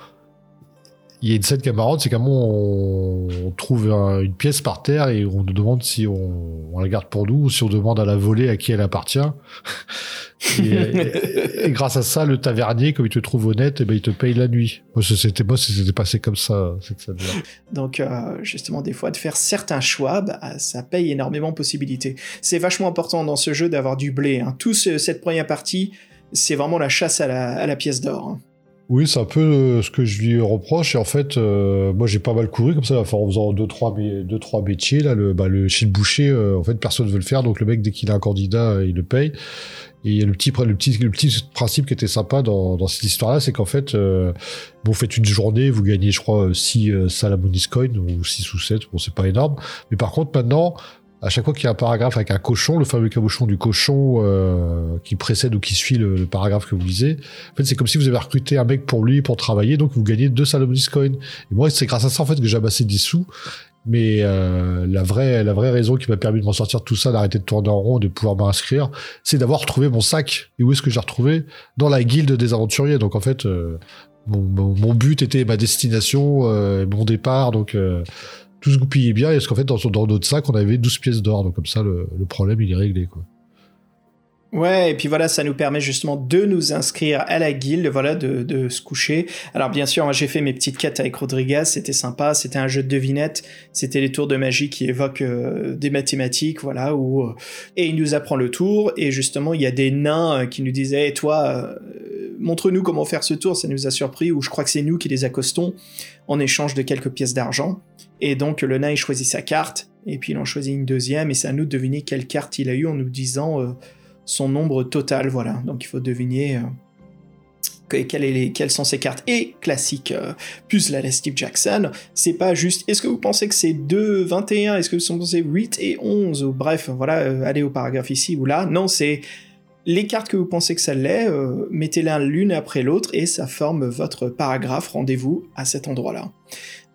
Il y a une scène qui est marrante, c'est moment, on, on trouve un- une pièce par terre et on nous demande si on, on la garde pour nous ou si on demande à la voler à qui elle appartient. et, et- et grâce à ça, le tavernier, comme il te trouve honnête, eh ben, il te paye la nuit. Moi, c'était moi, ça s'était passé comme ça, cette scène-là. Donc, euh, justement, des fois, de faire certains choix, bah, ça paye énormément de possibilités. C'est vachement important dans ce jeu d'avoir du blé. Hein. Tout ce- cette première partie, c'est vraiment la chasse à la, à la pièce d'or. hein. Oui, c'est un peu euh, ce que je lui reproche. Et en fait, euh, moi, j'ai pas mal couru comme ça, enfin, en faisant deux trois, deux, trois métiers. Là, le, bah, le, chez le boucher, euh, en fait, personne veut le faire. Donc, le mec, dès qu'il a un candidat, euh, il le paye. Et le petit, le petit, le petit principe qui était sympa dans, cette histoire-là, c'est qu'en fait, euh, vous faites une journée, vous gagnez, je crois, 6 Salamonis Coin, ou 6 ou 7, bon, c'est pas énorme. Mais par contre, maintenant, à chaque fois qu'il y a un paragraphe avec un cochon, le fameux cabochon du cochon euh, qui précède ou qui suit le, paragraphe que vous lisez, en fait, c'est comme si vous avez recruté un mec pour lui, pour travailler, donc vous gagnez deux Salamonis Coin. Et moi, c'est grâce à ça, en fait, que j'ai amassé des sous. Mais euh, la vraie, la vraie raison qui m'a permis de m'en sortir tout ça, d'arrêter de tourner en rond, de pouvoir m'inscrire, c'est d'avoir retrouvé mon sac. Et où est-ce que j'ai retrouvé? Dans la guilde des aventuriers. Donc en fait, euh, mon but était ma destination, euh, mon départ. Donc euh, tout se goupillait bien. Et parce qu'en fait, dans, notre sac, on avait 12 pièces d'or. Donc comme ça, le, problème, il est réglé. Quoi. Ouais, et puis voilà, ça nous permet justement de nous inscrire à la guilde, voilà, de, se coucher. Alors bien sûr, j'ai fait mes petites quêtes avec Rodriguez, c'était sympa, c'était un jeu de devinettes, c'était les tours de magie qui évoquent euh, des mathématiques, voilà, où, euh, et il nous apprend le tour, et justement, il y a des nains euh, qui nous disaient, Eh, toi, montre-nous comment faire ce tour, ça nous a surpris, ou je crois que c'est nous qui les accostons, en échange de quelques pièces d'argent. Et donc le nain, il choisit sa carte, et puis il en choisit une deuxième, et c'est à nous de deviner quelle carte il a eu en nous disant... euh, son nombre total, voilà. Donc il faut deviner euh, que- quelles, sont ces cartes. Et classique, euh, puzzle à la Steve Jackson, c'est pas juste est-ce que vous pensez que c'est 2, 21, est-ce que vous pensez 8 et 11, ou bref, voilà, euh, allez au paragraphe ici ou là. Non, c'est les cartes que vous pensez que ça l'est, euh, mettez-les l'une après l'autre et ça forme votre paragraphe. Rendez-vous à cet endroit-là.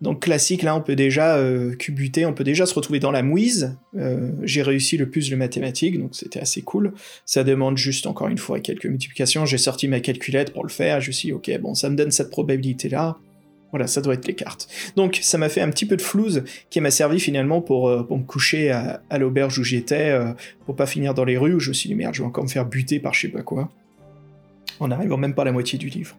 Donc classique, là on peut déjà euh, cubuter, on peut déjà se retrouver dans la mouise. Euh, J'ai réussi le puzzle mathématique, donc c'était assez cool. Ça demande juste encore une fois quelques multiplications. J'ai sorti ma calculette pour le faire. Je suis ok, bon, ça me donne cette probabilité-là. Voilà, ça doit être les cartes. Donc ça m'a fait un petit peu de flouze qui m'a servi finalement pour, euh, me coucher à, l'auberge où j'étais, euh, pour pas finir dans les rues où je me suis dit merde, je vais encore me faire buter par je sais pas quoi. En n'arrivant même pas à la moitié du livre.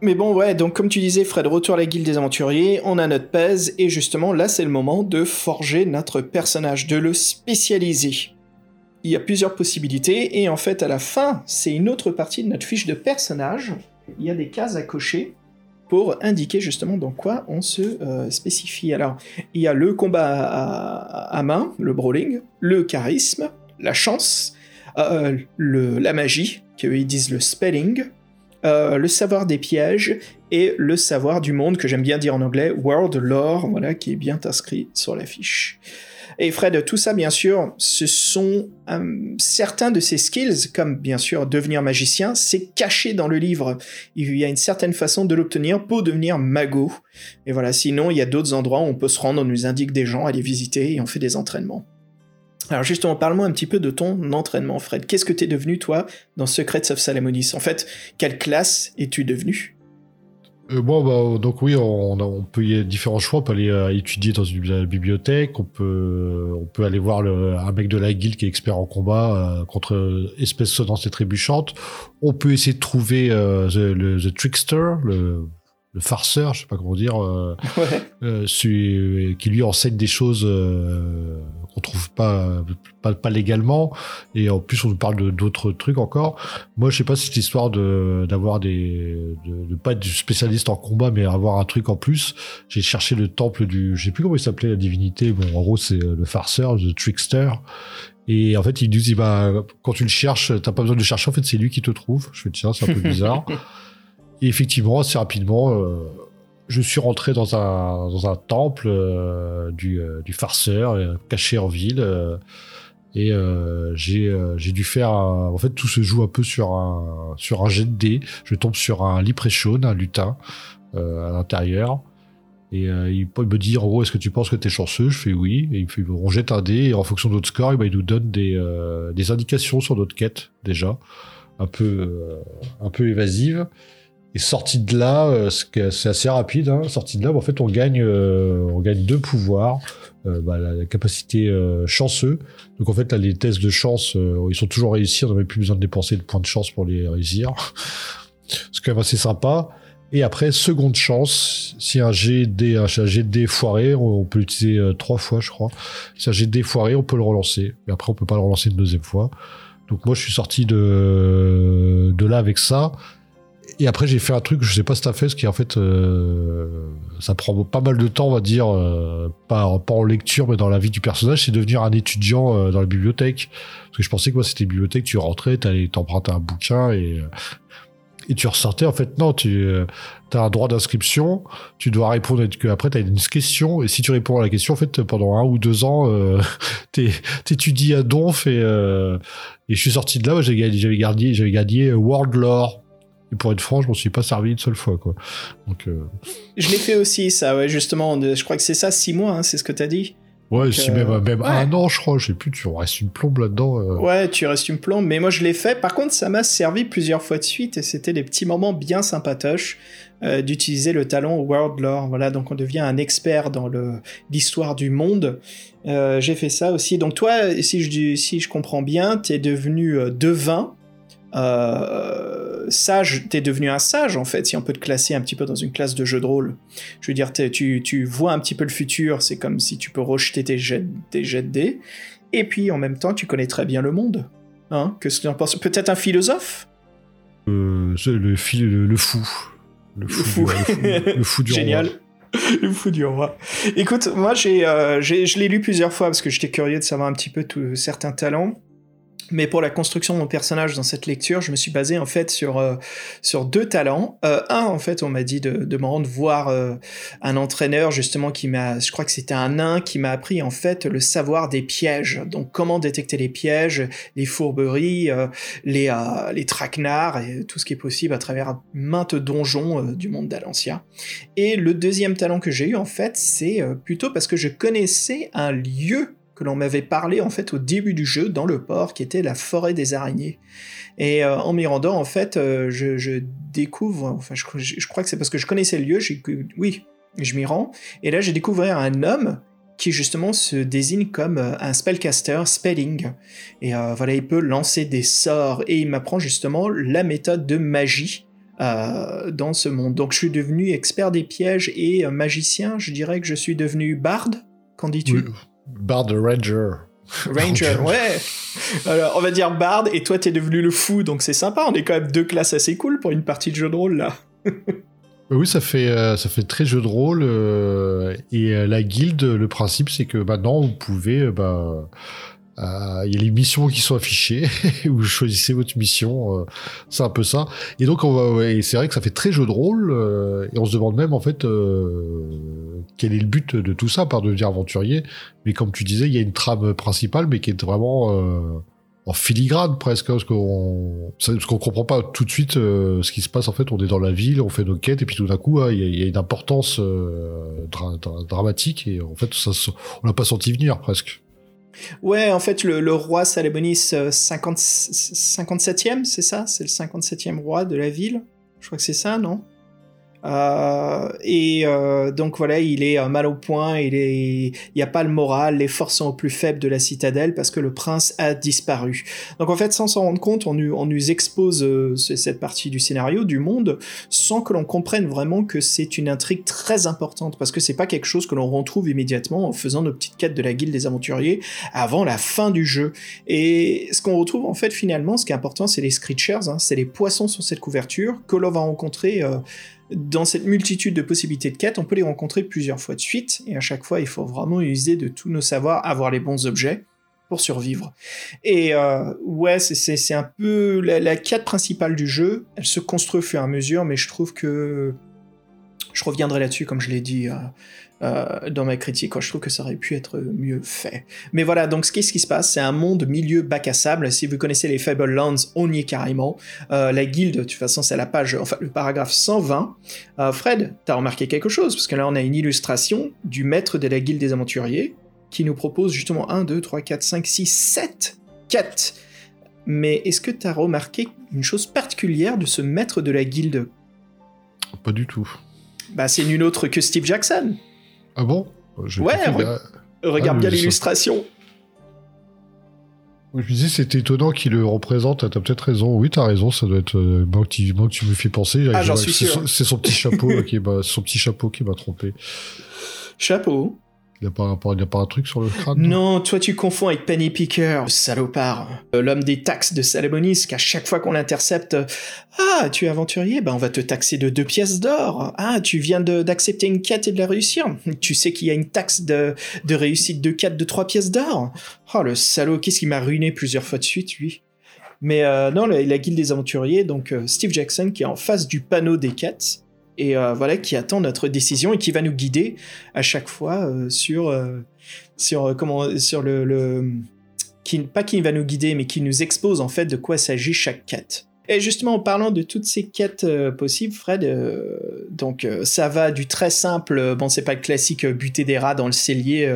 Mais bon, ouais, donc comme tu disais, Fred, retour à la guilde des aventuriers, on a notre pèse, et justement, là, c'est le moment de forger notre personnage, de le spécialiser. Il y a plusieurs possibilités, et en fait, à la fin, c'est une autre partie de notre fiche de personnage. Il y a des cases à cocher pour indiquer justement dans quoi on se euh, spécifie. Alors, il y a le combat à, main, le brawling, le charisme, la chance, euh, le, la magie, qu'ils disent le spelling, euh, le savoir des pièges et le savoir du monde, que j'aime bien dire en anglais, world lore, voilà, qui est bien inscrit sur la fiche. Et Fred, tout ça, bien sûr, ce sont euh, certains de ces skills, comme bien sûr devenir magicien, c'est caché dans le livre. Il y a une certaine façon de l'obtenir pour devenir mago. Et voilà, sinon, il y a d'autres endroits où on peut se rendre, on nous indique des gens, aller visiter et on fait des entraînements. Alors justement, parle-moi un petit peu de ton entraînement, Fred. Qu'est-ce que t'es devenu, toi, dans Secrets of Salamonis En fait, quelle classe es-tu devenu? Bon, bah, donc oui, on, peut y avoir différents choix. On peut aller euh, étudier dans une la bibliothèque. On peut, on peut aller voir le, un mec de la guilde qui est expert en combat euh, contre espèces sonnantes et trébuchantes. On peut essayer de trouver euh, the, le, the trickster, le, le farceur, je sais pas comment dire, euh, Ouais. euh, qui lui enseigne des choses euh, qu'on trouve pas, pas pas légalement. Et en plus on nous parle de d'autres trucs encore. Moi je sais pas si cette histoire de d'avoir des de, de pas être spécialiste en combat mais avoir un truc en plus j'ai cherché le temple du je sais plus comment il s'appelait la divinité. Bon en gros c'est euh, le farceur le trickster. Et en fait il nous dit bah quand tu le cherches t'as pas besoin de le chercher. En fait c'est lui qui te trouve. Je fais tiens c'est un peu bizarre. Et effectivement assez rapidement euh, je suis rentré dans un, temple euh, du, euh, du farceur, euh, caché en ville. et j'ai dû faire... En fait, tout se joue un peu sur un, sur un jet de dés. Je tombe sur un Liprechaude, un lutin, à l'intérieur. Et il me dire, en gros, est-ce que tu penses que t'es chanceux? Je fais oui. Et il me fait, on jette un dé, et en fonction de notre score, eh ben, il nous donne des, des indications sur notre quête, déjà. Un peu, un peu évasive. Et sorti de là, euh, c'est assez rapide. Hein, sorti de là, bah, en fait, on gagne, euh, on gagne deux pouvoirs. Euh, bah, la, capacité euh, chanceux. Donc en fait, là, les tests de chance, euh, ils sont toujours réussis. On n'a même plus besoin de dépenser de points de chance pour les réussir. C'est quand même assez sympa. Et après, seconde chance, si un GD, un GD foiré, on on peut l'utiliser euh, trois fois, je crois. Si un GD foiré, on peut le relancer. Et après, on peut pas le relancer une deuxième fois. Donc moi, je suis sorti de, de là avec ça. Et après, j'ai fait un truc, je sais pas si t'as fait, ce qui en fait, euh, ça prend pas mal de temps, on va dire, euh, pas, pas en lecture, mais dans la vie du personnage, c'est devenir un étudiant euh, dans la bibliothèque. Parce que je pensais que moi, c'était bibliothèque, tu rentrais, t'allais t'empruntais un bouquin et, euh, et tu ressortais. En fait, non, tu as un droit d'inscription, tu dois répondre, que après, tu as une question, et si tu réponds à la question, en fait, pendant un ou deux ans, euh, t'étudies à donf, et, euh, et je suis sorti de là, j'avais gagné, j'avais gagné World Lore. Et pour être franc, je m'en suis pas servi une seule fois, quoi. Donc, euh, Je l'ai fait aussi, ça, ouais, justement. je crois que c'est ça, six mois, hein, c'est ce que t'as dit. ouais, Donc, si euh, même, même ouais. un an, je crois, je sais plus, tu restes une plombe là-dedans. euh. Ouais, tu restes une plombe, mais moi je l'ai fait. Par contre, ça m'a servi plusieurs fois de suite et c'était des petits moments bien sympatoches euh, d'utiliser le talent World Lore. Voilà, donc on devient un expert dans l'histoire du monde. Euh, J'ai fait ça aussi. Donc toi, si je dis- si je comprends bien, t'es devenu euh, devin. Euh, sage, t'es devenu un sage en fait, si on peut te classer un petit peu dans une classe de jeu de rôle. Je veux dire, tu, tu vois un petit peu le futur, c'est comme si tu peux rejeter tes jets, tes jets de dés. Et puis en même temps, tu connais très bien le monde. Hein que Peut-être un philosophe? Euh, le, fil, le, le fou. Le fou, fou. Du, le fou, le fou du Génial. roi. Le fou du roi. Écoute, moi, j'ai, euh, j'ai- je l'ai lu plusieurs fois parce que j'étais curieux de savoir un petit peu tous certains talents. Mais pour la construction de mon personnage dans cette lecture, je me suis basé en fait sur, euh, sur deux talents. Euh, un, en fait, on m'a dit de, de me rendre voir euh, un entraîneur justement qui m'a, je crois que c'était un nain qui m'a appris en fait le savoir des pièges. Donc comment détecter les pièges, les fourberies, les, les traquenards et tout ce qui est possible à travers maintes donjons du monde d'Alancia. Et le deuxième talent que j'ai eu en fait, c'est plutôt parce que je connaissais un lieu l'on m'avait parlé en fait au début du jeu dans le port, qui était la forêt des araignées. Et euh, en m'y rendant, en fait, euh, je, découvre, enfin, je, crois que c'est parce que je connaissais le lieu, oui, je m'y rends, et là j'ai découvert un homme qui justement se désigne comme euh, un spellcaster, spelling. Et voilà, il peut lancer des sorts, et il m'apprend justement la méthode de magie dans ce monde. Donc je suis devenu expert des pièges et magicien, je dirais que je suis devenu barde, qu'en dis-tu? Bard Ranger. Ranger, ouais. Alors, on va dire Bard, et toi, t'es devenu le fou, donc c'est sympa. On est quand même deux classes assez cool pour une partie de jeu de rôle, là. Euh, Oui, ça fait, euh, ça fait très jeu de rôle. euh, et euh, la guilde, le principe, c'est que maintenant, vous pouvez. euh, euh, Il y a les missions qui sont affichées, vous choisissez votre mission, euh, c'est un peu ça. Et donc, on va, ouais, c'est vrai que ça fait très jeu de rôle, euh, et on se demande même, en fait, euh, quel est le but de tout ça, par devenir aventurier. Mais comme tu disais, il y a une trame principale, mais qui est vraiment euh, en filigrane presque, hein, parce qu'on parce qu'on comprend pas tout de suite euh, ce qui se passe. En fait, on est dans la ville, on fait nos quêtes, et puis tout d'un coup, hein, il y, a- il y a une importance euh, dra- dra- dramatique, et en fait, ça, on l'a pas senti venir presque. Ouais, en fait, le, roi Salabonis euh, 50, 57e, c'est ça? C'est le 57e roi de la ville. Je crois que c'est ça, non? Euh, et euh, donc voilà, il est euh, mal au point, il est, il n'y a pas le moral, les forces sont au plus faibles de la citadelle parce que le prince a disparu. Donc en fait, sans s'en rendre compte, on, on nous expose euh, ce- cette partie du scénario, du monde, sans que l'on comprenne vraiment que c'est une intrigue très importante parce que c'est pas quelque chose que l'on retrouve immédiatement en faisant nos petites quêtes de la guilde des aventuriers avant la fin du jeu. Et ce qu'on retrouve en fait finalement, ce qui est important, c'est les screechers, hein, c'est les poissons sur cette couverture que l'on va rencontrer euh, dans cette multitude de possibilités de quêtes. On peut les rencontrer plusieurs fois de suite, et à chaque fois, il faut vraiment user de tous nos savoirs, avoir les bons objets pour survivre. Et euh, ouais, c'est- un peu la, la quête principale du jeu. Elle se construit au fur et à mesure, mais je trouve que je reviendrai là-dessus, comme je l'ai dit euh, euh, dans ma critique. quoi. Je trouve que ça aurait pu être mieux fait. Mais voilà, donc ce qu'est-ce qui se passe C'est un monde milieu bac à sable. Si vous connaissez les Fable Lands, on y est carrément. Euh, la guilde, de toute façon, c'est la page, enfin le paragraphe 120. Euh, Fred, t'as remarqué quelque chose? Parce que là, on a une illustration du maître de la guilde des aventuriers qui nous propose justement 1, 2, 3, 4, 5, 6, 7 quêtes. Mais est-ce que t'as remarqué une chose particulière de ce maître de la guilde? Pas du tout. Bah, c'est nul autre que Steve Jackson. Ah bon? Ouais, re- euh, Regarde Ah, bien l'illustration. Je me disais, c'était étonnant qu'il le représente. T'as peut-être raison. Oui, t'as raison. Ça doit être. Euh, moi, que tu, moi que tu me fais penser. Ah, Je j'en suis c'est sûr. son- C'est son petit chapeau là, qui m'a, son petit chapeau qui m'a trompé. Chapeau. Il il a pas un truc sur le crâne. Non, toi tu confonds avec Penny Picker, salopard. Euh, L'homme des taxes de Salamonis, qu'à chaque fois qu'on l'intercepte, ah, tu es aventurier, bah on va te taxer de deux pièces d'or. Ah, tu viens d'accepter une quête et de la réussir. Tu sais qu'il y a une taxe de, réussite de quête de trois pièces d'or. Oh le salaud, qu'est-ce qui m'a ruiné plusieurs fois de suite, lui. Mais euh, non, la, la guilde des aventuriers, donc euh, Steve Jackson qui est en face du panneau des quêtes, et euh, voilà, qui attend notre décision et qui va nous guider à chaque fois euh, sur, euh, sur, comment, sur le, le- qui, pas qui va nous guider, mais qui nous expose en fait de quoi s'agit chaque quête. Et justement, en parlant de toutes ces quêtes euh, possibles, Fred, euh, donc euh, ça va du très simple, bon, c'est pas le classique buter des rats dans le cellier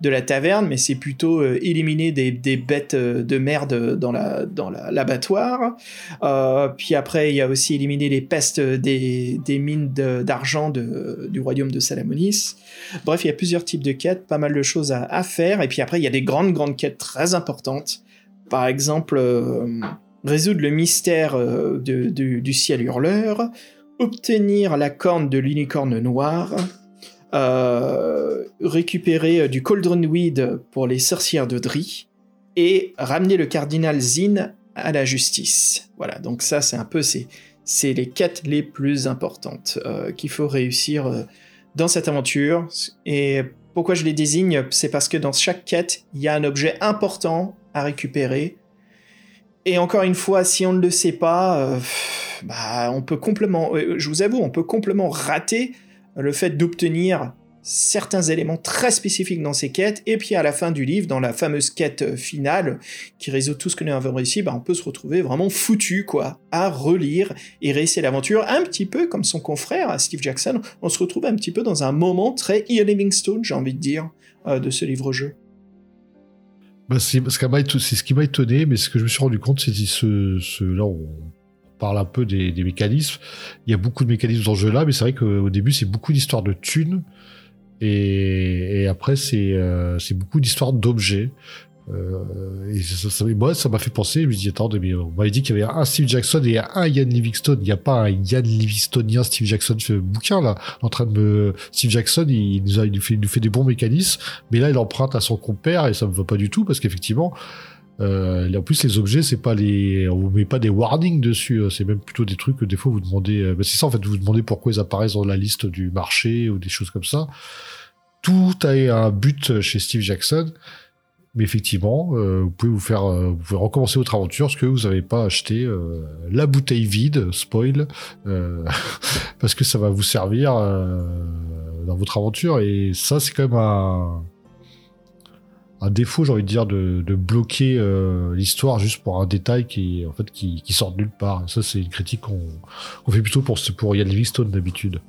de la taverne, mais c'est plutôt éliminer des, bêtes de merde dans la dans la- l'abattoir. Puis après, il y a aussi éliminer les pestes des, mines d'argent du royaume de Salamonis. Bref, il y a plusieurs types de quêtes, pas mal de choses à, à faire. Et puis après, il y a des grandes, grandes quêtes très importantes. Par exemple, résoudre le mystère euh, du ciel hurleur, obtenir la corne de l'unicorne noir, euh, récupérer euh, du cauldron weed pour les sorcières de Dri, et ramener le cardinal Zin à la justice. Voilà, donc ça, c'est un peu ces, c'est les quêtes les plus importantes qu'il faut réussir dans cette aventure. Et pourquoi je les désigne? C'est parce que dans chaque quête, il y a un objet important à récupérer. Et encore une fois, si on ne le sait pas, euh, bah, on peut complètement, euh, je vous avoue, on peut complètement rater le fait d'obtenir certains éléments très spécifiques dans ces quêtes, et puis à la fin du livre, dans la fameuse quête finale, qui résout tout ce que nous avons réussi, bah, on peut se retrouver vraiment foutu, quoi, à relire et réussir l'aventure, un petit peu comme son confrère, Steve Jackson, on se retrouve un petit peu dans un moment très Ian Livingstone, j'ai envie de dire, euh, de ce livre-jeu. Bah, c'est ce qui m'a étonné, mais ce que je me suis rendu compte, c'est que ce, là, on parle un peu des, mécanismes. Il y a beaucoup de mécanismes dans ce jeu-là, mais c'est vrai qu'au début, c'est beaucoup d'histoires de thunes. Et, après, c'est euh, c'est beaucoup d'histoires d'objets. Euh, et ça, ça, moi, ça m'a fait penser, je me dis, attends, mais on m'avait dit qu'il y avait un Steve Jackson et un Ian Livingstone. Il n'y a pas un Ian Livingstonien Steve Jackson fait bouquin, là. En train de me, Steve Jackson, il nous, a, il nous fait, il nous fait des bons mécanismes, mais là, il emprunte à son compère et ça me va pas du tout parce qu'effectivement, euh, en plus, les objets, c'est pas les, on vous met pas des warnings dessus, euh, c'est même plutôt des trucs que des fois vous demandez, bah, c'est ça en fait, vous demandez pourquoi ils apparaissent dans la liste du marché ou des choses comme ça. Tout a un but chez Steve Jackson. Mais effectivement, euh, vous pouvez vous faire, euh, vous pouvez recommencer votre aventure parce que vous n'avez pas acheté euh, la bouteille vide, spoil, parce que ça va vous servir dans votre aventure. Et ça, c'est quand même un, défaut, j'ai envie de dire, de, bloquer l'histoire juste pour un détail qui, en fait, qui, sort de nulle part. Ça, c'est une critique qu'on fait plutôt pour, pour Ian Livingstone d'habitude.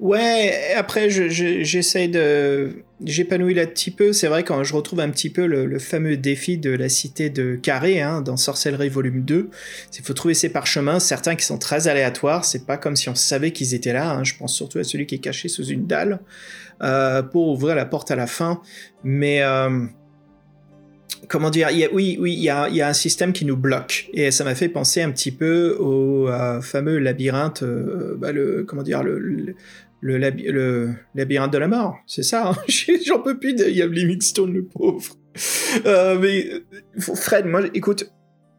Ouais, après, je- je- j'essaye de. J'épanouis là un petit peu. C'est vrai, quand je retrouve un petit peu le, fameux défi de la cité de Carré hein, dans Sorcellerie Volume 2, il faut trouver ces parchemins, certains qui sont très aléatoires. C'est pas comme si on savait qu'ils étaient là. hein. Je pense surtout à celui qui est caché sous une dalle euh, pour ouvrir la porte à la fin. Mais. euh, Comment dire il y a, Oui, oui, il y a, il y a un système qui nous bloque. Et ça m'a fait penser un petit peu au euh, fameux labyrinthe, euh, bah, le, comment dire, le, le, le laby- le labyrinthe de la mort, c'est ça. hein J'en peux plus de Liam Livingstone, le pauvre. Euh, mais Fred, moi, écoute,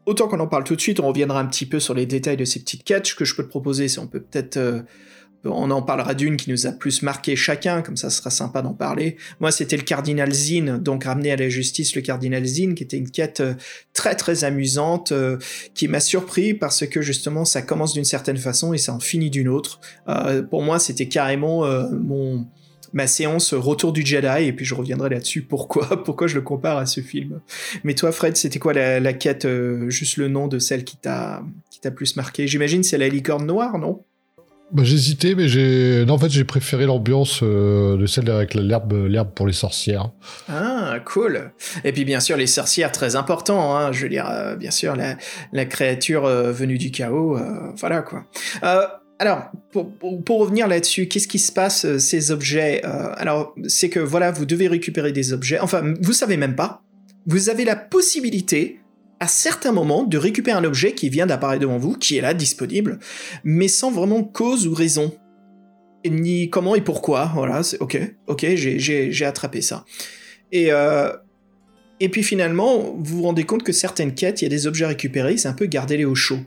autant qu'on en parle tout de suite, on reviendra un petit peu sur les détails de ces petites. Ce que je peux te proposer, c'est on peut peut-être on en parlera d'une qui nous a plus marqué chacun, comme ça sera sympa d'en parler. Moi, c'était le cardinal Zine, donc ramener à la justice le cardinal Zine, qui était une quête euh, très très amusante, euh, qui m'a surpris parce que justement ça commence d'une certaine façon et ça en finit d'une autre. Euh, pour moi, c'était carrément mon ma séance Retour du Jedi, et puis je reviendrai là-dessus pourquoi, pourquoi je le compare à ce film? Mais toi, Fred, c'était quoi la, la quête, juste le nom de celle qui t'a plus marqué? J'imagine c'est la licorne noire, non? Bah, J'hésitais, mais j'ai. Non, en fait, j'ai préféré l'ambiance euh, de celle avec l'herbe, l'herbe pour les sorcières. Ah, cool. Et puis bien sûr les sorcières, très important. Hein, je veux dire, euh, bien sûr la, la créature euh, venue du chaos. voilà quoi. Alors, pour, pour- pour revenir là-dessus, qu'est-ce qui se passe ces objets Alors, c'est que voilà, vous devez récupérer des objets. Enfin, vous savez même pas. Vous avez la possibilité à certains moments de récupérer un objet qui vient d'apparaître devant vous, qui est là disponible, mais sans vraiment cause ou raison. Ni comment et pourquoi. Voilà, c'est ok, ok, j'ai- attrapé ça. Et, euh, et puis finalement, vous vous rendez compte que certaines quêtes, il y a des objets récupérés, c'est un peu garder-les au chaud.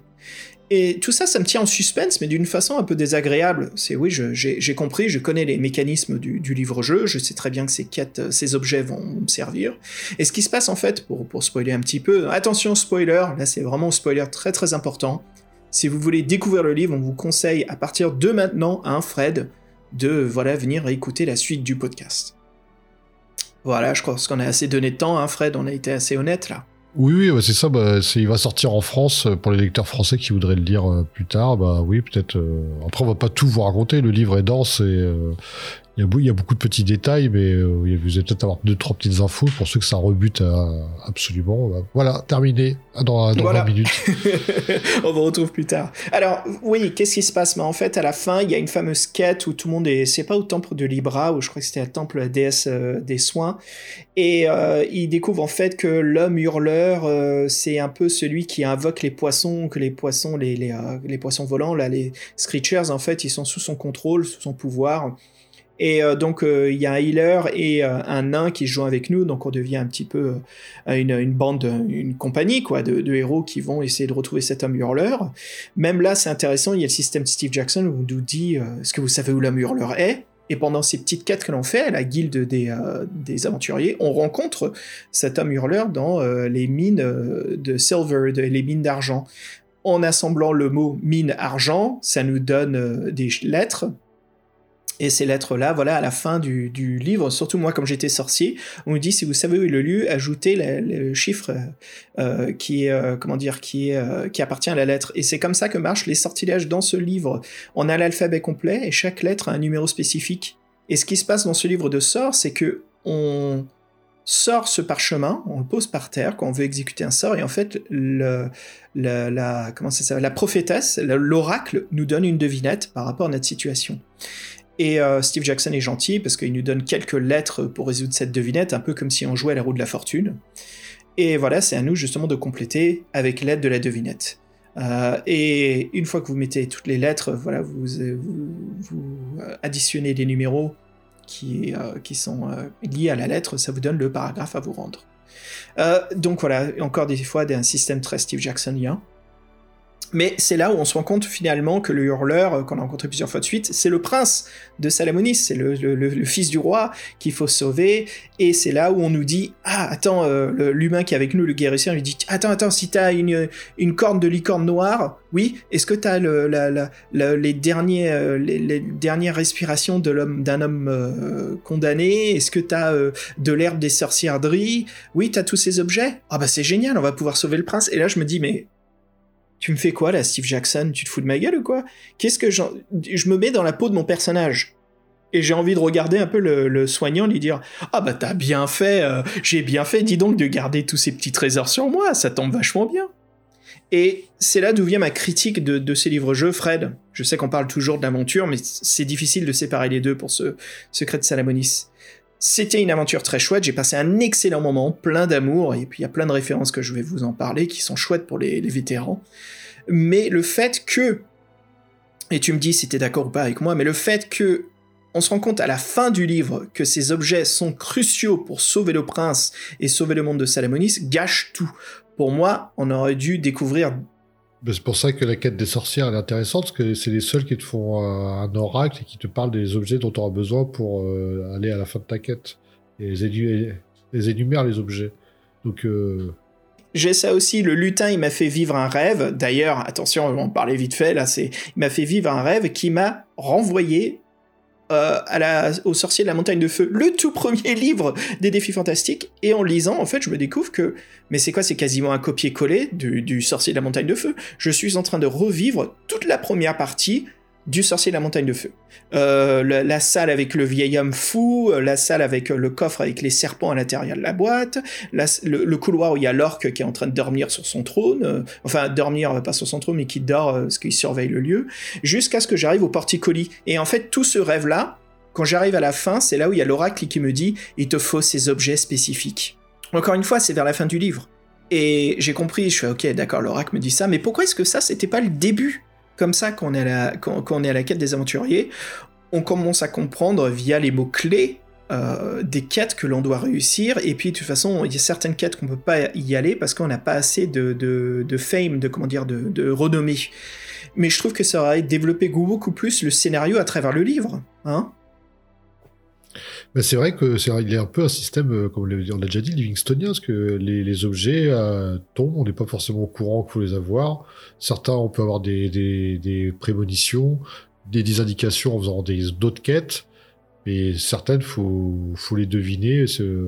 Et tout ça, ça me tient en suspense, mais d'une façon un peu désagréable. C'est oui, j'ai compris, je connais les mécanismes du, livre-jeu, je sais très bien que ces quêtes, euh, ces objets vont me servir. Et ce qui se passe en fait, pour, spoiler un petit peu, attention spoiler, là c'est vraiment un spoiler très très important. Si vous voulez découvrir le livre, on vous conseille à partir de maintenant, hein, Fred, de voilà venir écouter la suite du podcast. Voilà, je crois qu'on a assez donné de temps, hein, Fred, on a été assez honnête là. Oui, oui, bah, c'est ça. Bah, il va sortir en France euh, pour les lecteurs français qui voudraient le lire euh, plus tard. Bah oui, peut-être. euh, Après, on va pas tout vous raconter. Le livre est dense et il y, a beau- il y a beaucoup de petits détails, mais euh, vous allez peut-être avoir deux, trois petites infos pour ceux que ça rebute euh, absolument. Bah, voilà, terminé. Dans, dans Voilà. 20 minutes. on vous retrouve plus tard. Alors, oui, qu'est-ce qui se passe? Mais en fait, à la fin, il y a une fameuse quête où tout le monde est. C'est pas au temple de Libra, où je crois que c'était le temple la déesse euh, des soins. Et euh, il découvre en fait que l'homme hurleur, euh, c'est un peu celui qui invoque les poissons, que les poissons, les, les, euh, les poissons volants, là, les Screechers, en fait, ils sont sous son contrôle, sous son pouvoir. Et euh, donc euh, il y a un healer et euh, un nain qui jouent avec nous, donc on devient un petit peu une, bande, une compagnie quoi, de, héros qui vont essayer de retrouver cet homme hurleur. Même là, c'est intéressant, il y a le système de Steve Jackson où on nous dit est-ce que vous savez où l'homme hurleur est? Et pendant ces petites quêtes que l'on fait à la guilde des, des aventuriers, on rencontre cet homme hurleur dans les mines de silver, les mines d'argent. En assemblant le mot mine argent, ça nous donne des lettres et ces lettres-là, voilà, à la fin du, livre, surtout moi, comme j'étais sorcier, on nous dit si vous savez où est le lieu, ajoutez le chiffre euh, qui est, euh, comment dire, euh, qui appartient à la lettre. Et c'est comme ça que marchent les sortilèges dans ce livre. On a l'alphabet complet et chaque lettre a un numéro spécifique. Et ce qui se passe dans ce livre de sorts, c'est que on sort ce parchemin, on le pose par terre quand on veut exécuter un sort, et en fait, la, comment ça la prophétesse, le- l'oracle, nous donne une devinette par rapport à notre situation. Et euh, Steve Jackson est gentil parce qu'il nous donne quelques lettres pour résoudre cette devinette, un peu comme si on jouait à la roue de la fortune. Et voilà, c'est à nous justement de compléter avec l'aide de la devinette. Euh, et une fois que vous mettez toutes les lettres, voilà, vous, euh, additionnez les numéros qui, qui sont liés à la lettre, ça vous donne le paragraphe à vous rendre. Donc voilà, encore des fois un système très Steve Jacksonien. Mais c'est là où on se rend compte finalement que le hurleur, euh, qu'on a rencontré plusieurs fois de suite, c'est le prince de Salamonis, c'est le, fils du roi qu'il faut sauver. Et c'est là où on nous dit Ah, attends, euh, l'humain qui est avec nous, le guérisseur, lui dit Attends, attends, si t'as une, une corne de licorne noire, oui, est-ce que t'as les, derniers, euh, les, dernières respirations de l'homme, d'un homme condamné? Est-ce que t'as de l'herbe des sorcières-dries Oui, t'as tous ces objets Ah, bah c'est génial, on va pouvoir sauver le prince. Et là, je me dis Mais Tu me fais quoi là, Steve Jackson? Tu te fous de ma gueule ou quoi? Qu'est-ce que je me mets dans la peau de mon personnage et j'ai envie de regarder un peu le, le soignant, lui dire Ah bah t'as bien fait, euh, j'ai bien fait, dis donc, de garder tous ces petits trésors sur moi, ça tombe vachement bien. Et c'est là d'où vient ma critique de, de ces livres-jeux, Fred. Je sais qu'on parle toujours d'aventure, mais c'est difficile de séparer les deux pour ce Secret de Salamonis. C'était une aventure très chouette, j'ai passé un excellent moment, plein d'amour, et puis il y a plein de références que je vais vous en parler qui sont chouettes pour les, vétérans. Mais le fait que, et tu me dis si t'es d'accord ou pas avec moi, mais le fait que on se rend compte à la fin du livre que ces objets sont cruciaux pour sauver le prince et sauver le monde de Salamonis gâche tout. Pour moi, on aurait dû découvrir c'est pour ça que la quête des sorcières est intéressante, parce que c'est les seuls qui te font un oracle et qui te parlent des objets dont tu auras besoin pour euh, aller à la fin de ta quête. Et les, énu- les énumèrent les objets. Donc, euh, J'ai ça aussi, le lutin, il m'a fait vivre un rêve. D'ailleurs, attention, on en parler vite fait, là, c'est, il m'a fait vivre un rêve qui m'a renvoyé euh, au sorcier de la montagne de feu, le tout premier livre des défis fantastiques. Et en lisant, en fait, je me découvre que, mais c'est quoi, c'est quasiment un copier-coller du sorcier de la montagne de feu. Je suis en train de revivre toute la première partie du sorcier de la montagne de feu. Euh, la, salle avec le vieil homme fou, euh, la salle avec euh, le coffre avec les serpents à l'intérieur de la boîte, le, couloir où il y a l'orque qui est en train de dormir sur son trône, enfin dormir pas sur son trône mais qui dort parce qu'il surveille le lieu, jusqu'à ce que j'arrive au porticolis. Et en fait tout ce rêve là, quand j'arrive à la fin, c'est là où il y a l'oracle qui me dit il te faut ces objets spécifiques. Encore une fois, c'est vers la fin du livre. Et j'ai compris, je fais ok, d'accord, l'oracle me dit ça, mais pourquoi est-ce que ça, c'était pas le début? Comme ça qu'on est, à la, est à la quête des aventuriers, on commence à comprendre via les mots-clés euh, des quêtes que l'on doit réussir, et puis de toute façon, il y a certaines quêtes qu'on peut pas y aller parce qu'on n'a pas assez de, de, de fame, de comment dire, de, de renommée. Mais je trouve que ça aurait développé beaucoup plus le scénario à travers le livre, hein c'est vrai que c'est il est un peu un système, euh, comme on l'a déjà dit, Livingstonien, parce que les, objets euh, tombent, on n'est pas forcément au courant qu'il faut les avoir. Certains, on peut avoir des, des, prémonitions, des, indications en faisant d'autres quêtes, mais certaines, faut, faut les deviner.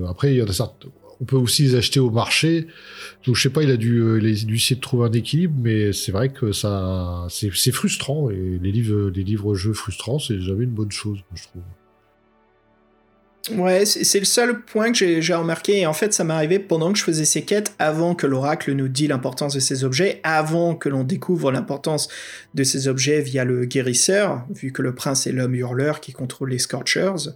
Après, il y a certaines. On peut aussi les acheter au marché. Donc, je sais pas, il a dû, euh, il a dû essayer de trouver un équilibre, mais c'est vrai que ça, c'est frustrant. Et les livres, les livres-jeux frustrants, c'est jamais une bonne chose, je trouve. Ouais, c'est le seul point que j'ai remarqué, et en fait ça m'est arrivé pendant que je faisais ces quêtes, avant que l'oracle nous dit l'importance de ces objets, avant que l'on découvre l'importance de ces objets via le guérisseur, vu que le prince est l'homme hurleur qui contrôle les Scorchers.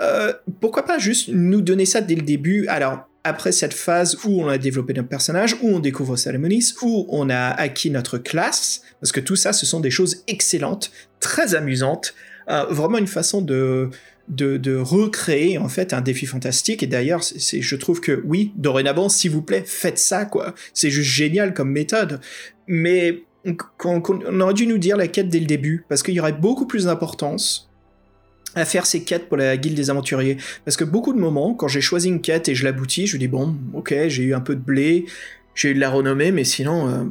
Euh, pourquoi pas juste nous donner ça dès le début? Alors, après cette phase où on a développé notre personnage, où on découvre Salamonis, où on a acquis notre classe, parce que tout ça, ce sont des choses excellentes, très amusantes, euh, vraiment une façon de de, recréer en fait un défi fantastique. Et d'ailleurs c'est- je trouve que oui dorénavant s'il vous plaît faites ça quoi. C'est juste génial comme méthode. Mais on aurait dû nous dire la quête dès le début parce qu'il y aurait beaucoup plus d'importance à faire ces quêtes pour la guilde des aventuriers. Parce que beaucoup de moments quand j'ai choisi une quête et je l'aboutis je dis bon ok j'ai eu un peu de blé j'ai eu de la renommée mais sinon euh,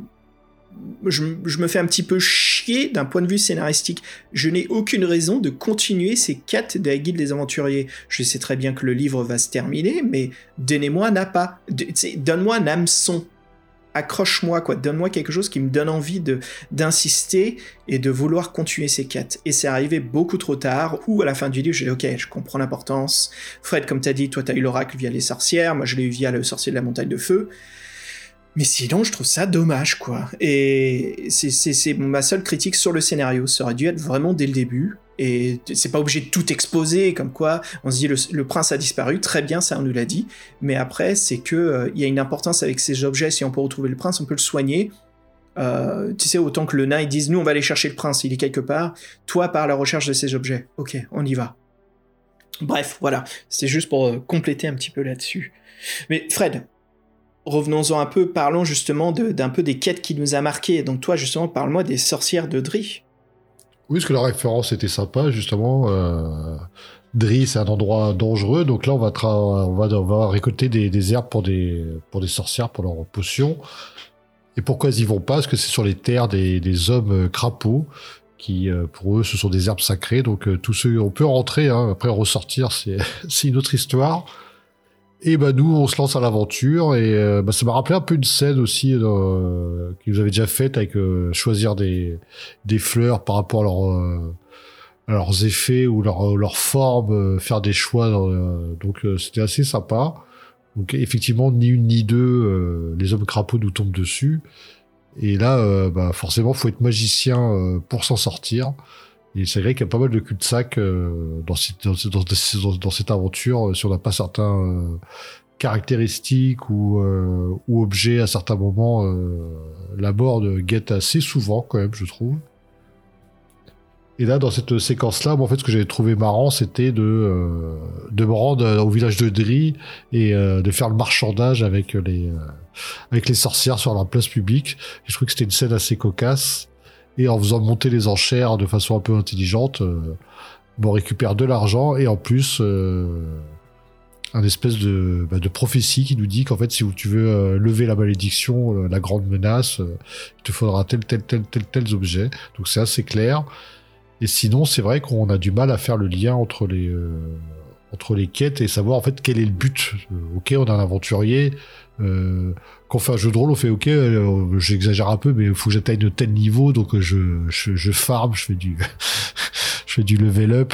je, je me fais un petit peu chier d'un point de vue scénaristique. Je n'ai aucune raison de continuer ces quêtes de la guilde des aventuriers. Je sais très bien que le livre va se terminer, mais donnez-moi un sais, Donne-moi un hameçon. Accroche-moi, quoi. Donne-moi quelque chose qui me donne envie de d'insister et de vouloir continuer ces quêtes. Et c'est arrivé beaucoup trop tard, ou à la fin du livre, j'ai dit, ok, je comprends l'importance. Fred, comme t'as dit, toi t'as eu l'oracle via les sorcières, moi je l'ai eu via le sorcier de la montagne de feu. Mais sinon, je trouve ça dommage, quoi. Et c'est- ma seule critique sur le scénario. Ça aurait dû être vraiment dès le début. Et c'est pas obligé de tout exposer, comme quoi on se dit le, le prince a disparu, très bien, ça on nous l'a dit. Mais après, c'est que euh, il y a une importance avec ces objets. Si on peut retrouver le prince, on peut le soigner. Euh, tu sais, autant que le nain, ils disent nous on va aller chercher le prince, il est quelque part. Toi, par la recherche de ces objets. Ok, on y va. Bref, voilà. C'est juste pour euh, compléter un petit peu là-dessus. Mais Fred, revenons-en un peu, parlons justement d'un peu des quêtes qui nous a marqué. Donc toi, justement, parle-moi des sorcières de Dri. Oui, parce que la référence était sympa, justement. Euh, Dri, c'est un endroit dangereux, donc là, on va, récolter des, herbes pour des, sorcières, pour leurs potions. Et pourquoi ils y vont pas? Parce que c'est sur les terres des, hommes euh, crapauds, qui, euh, pour eux, ce sont des herbes sacrées. Donc, euh, tous ceux, on peut rentrer, hein, après ressortir, c'est une autre histoire. Et bah nous, on se lance à l'aventure et euh, bah, ça m'a rappelé un peu une scène aussi euh, vous avez déjà faite avec euh, choisir des, des fleurs par rapport à, euh, à leurs effets ou leur, leur forme, faire des choix. donc c'était assez sympa. Donc effectivement, ni une ni deux, les hommes crapauds nous tombent dessus. Et là, bah, forcément, faut être magicien pour s'en sortir. Et c'est vrai qu'il y a pas mal de cul-de-sac euh, dans, cette, aventure, euh, si on n'a pas certains euh, caractéristiques ou, objets à certains moments. Euh, la mort de guette assez souvent, quand même, je trouve. Et là, dans cette séquence-là, moi, en fait, ce que j'avais trouvé marrant, c'était de, de me rendre au village de Dri et de faire le marchandage avec les, sorcières sur la place publique. Je trouvais que c'était une scène assez cocasse. Et en faisant monter les enchères de façon un peu intelligente, euh, on récupère de l'argent et en plus euh, un espèce de, bah, de prophétie qui nous dit qu'en fait, si tu veux euh, lever la malédiction, la grande menace, il te faudra tel, tel, tel, tel, tels objets. Donc c'est assez clair. Et sinon, c'est vrai qu'on a du mal à faire le lien entre les, entre les quêtes et savoir en fait quel est le but. Ok, on a un aventurier. Euh, quand on fait un jeu de rôle, on fait ok, j'exagère un peu, mais il faut que j'atteigne tel niveau, donc euh, je, je, je farm, je fais du, je fais du level up.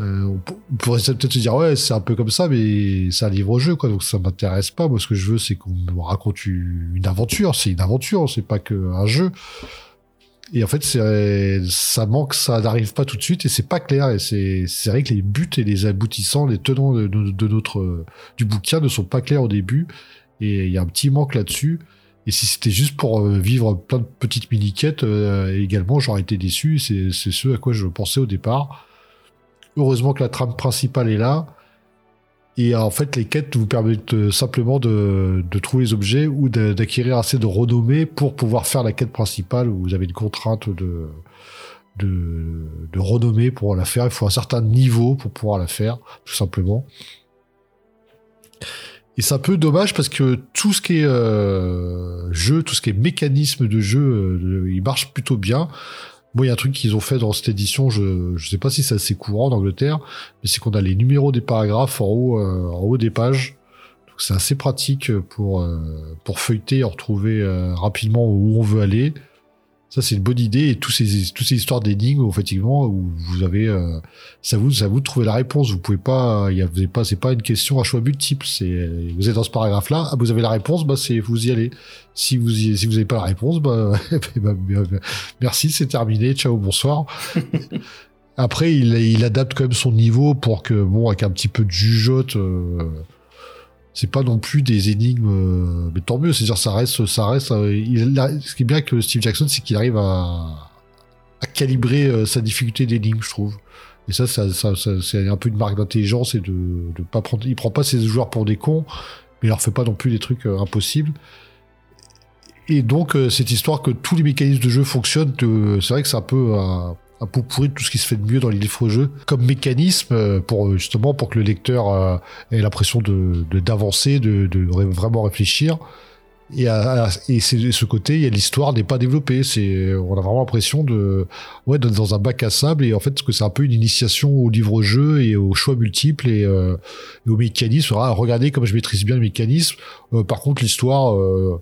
Euh, on, pourrait peut-être se dire ouais, c'est un peu comme ça, mais c'est un livre-jeu, quoi, donc ça m'intéresse pas. Moi, ce que je veux, c'est qu'on me raconte une aventure. C'est une aventure, c'est pas que un jeu. Et en fait, ça manque, ça n'arrive pas tout de suite et c'est pas clair. Et c'est, vrai que les buts et les aboutissants, les tenants de- de notre, du bouquin ne sont pas clairs au début. Et il y a un petit manque là-dessus. Et si c'était juste pour euh, vivre plein de petites mini-quêtes, euh, également, j'aurais été déçu. C'est, ce à quoi je pensais au départ. Heureusement que la trame principale est là. Et en fait, les quêtes vous permettent euh, simplement de, trouver les objets ou d'acquérir assez de renommée pour pouvoir faire la quête principale vous avez une contrainte de, de renommée pour la faire. Il faut un certain niveau pour pouvoir la faire, tout simplement. Et c'est un peu dommage parce que tout ce qui est euh, jeu, tout ce qui est mécanisme de jeu, euh, il marche plutôt bien. Moi, il y a un truc qu'ils ont fait dans cette édition, je je sais pas si c'est assez courant en Angleterre, mais c'est qu'on a les numéros des paragraphes en haut, euh, en haut des pages. C'est assez pratique pour pour feuilleter et retrouver rapidement où on veut aller. Ça, c'est une bonne idée. Et tous ces, toutes ces histoires d'énigmes, effectivement, où vous avez, euh, ça vous, ça vous de trouver la réponse. Vous pouvez pas, il y a, vous pas, c'est pas une question à choix multiple. C'est, vous êtes dans ce paragraphe-là, ah, vous avez la réponse, bah, c'est, vous y allez. Si vous y, si vous avez pas la réponse, bah, bah, bah, merci, c'est terminé. Ciao, bonsoir. Après, il, il adapte quand même son niveau pour que, bon, avec un petit peu de jugeote, euh, c'est pas non plus des énigmes, euh, mais tant mieux. C'est-à-dire, ça reste, ça reste. euh, il ce qui est bien avec euh, Steve Jackson, c'est qu'il arrive à, calibrer sa difficulté d'énigme, je trouve. Et ça, ça, c'est un peu une marque d'intelligence et de, de pas prendre. Il prend pas ses joueurs pour des cons, mais il leur fait pas non plus des trucs impossibles. Et donc, cette histoire que tous les mécanismes de jeu fonctionnent, c'est vrai que c'est un peu un pourri de tout ce qui se fait de mieux dans les livres-jeux comme mécanisme euh, pour euh, justement pour que le lecteur euh, ait l'impression de d'avancer, de, vraiment réfléchir. Et, à, à- et c'est ce côté, il y a l'histoire n'est pas développée. C'est, on a vraiment l'impression de, ouais, d'être dans un bac à sable. Et en fait, que c'est un peu une initiation au livre-jeu et aux choix multiples et, euh, et aux mécanismes. Ah, regardez comme je maîtrise bien le mécanisme. Euh, par contre, l'histoire, euh,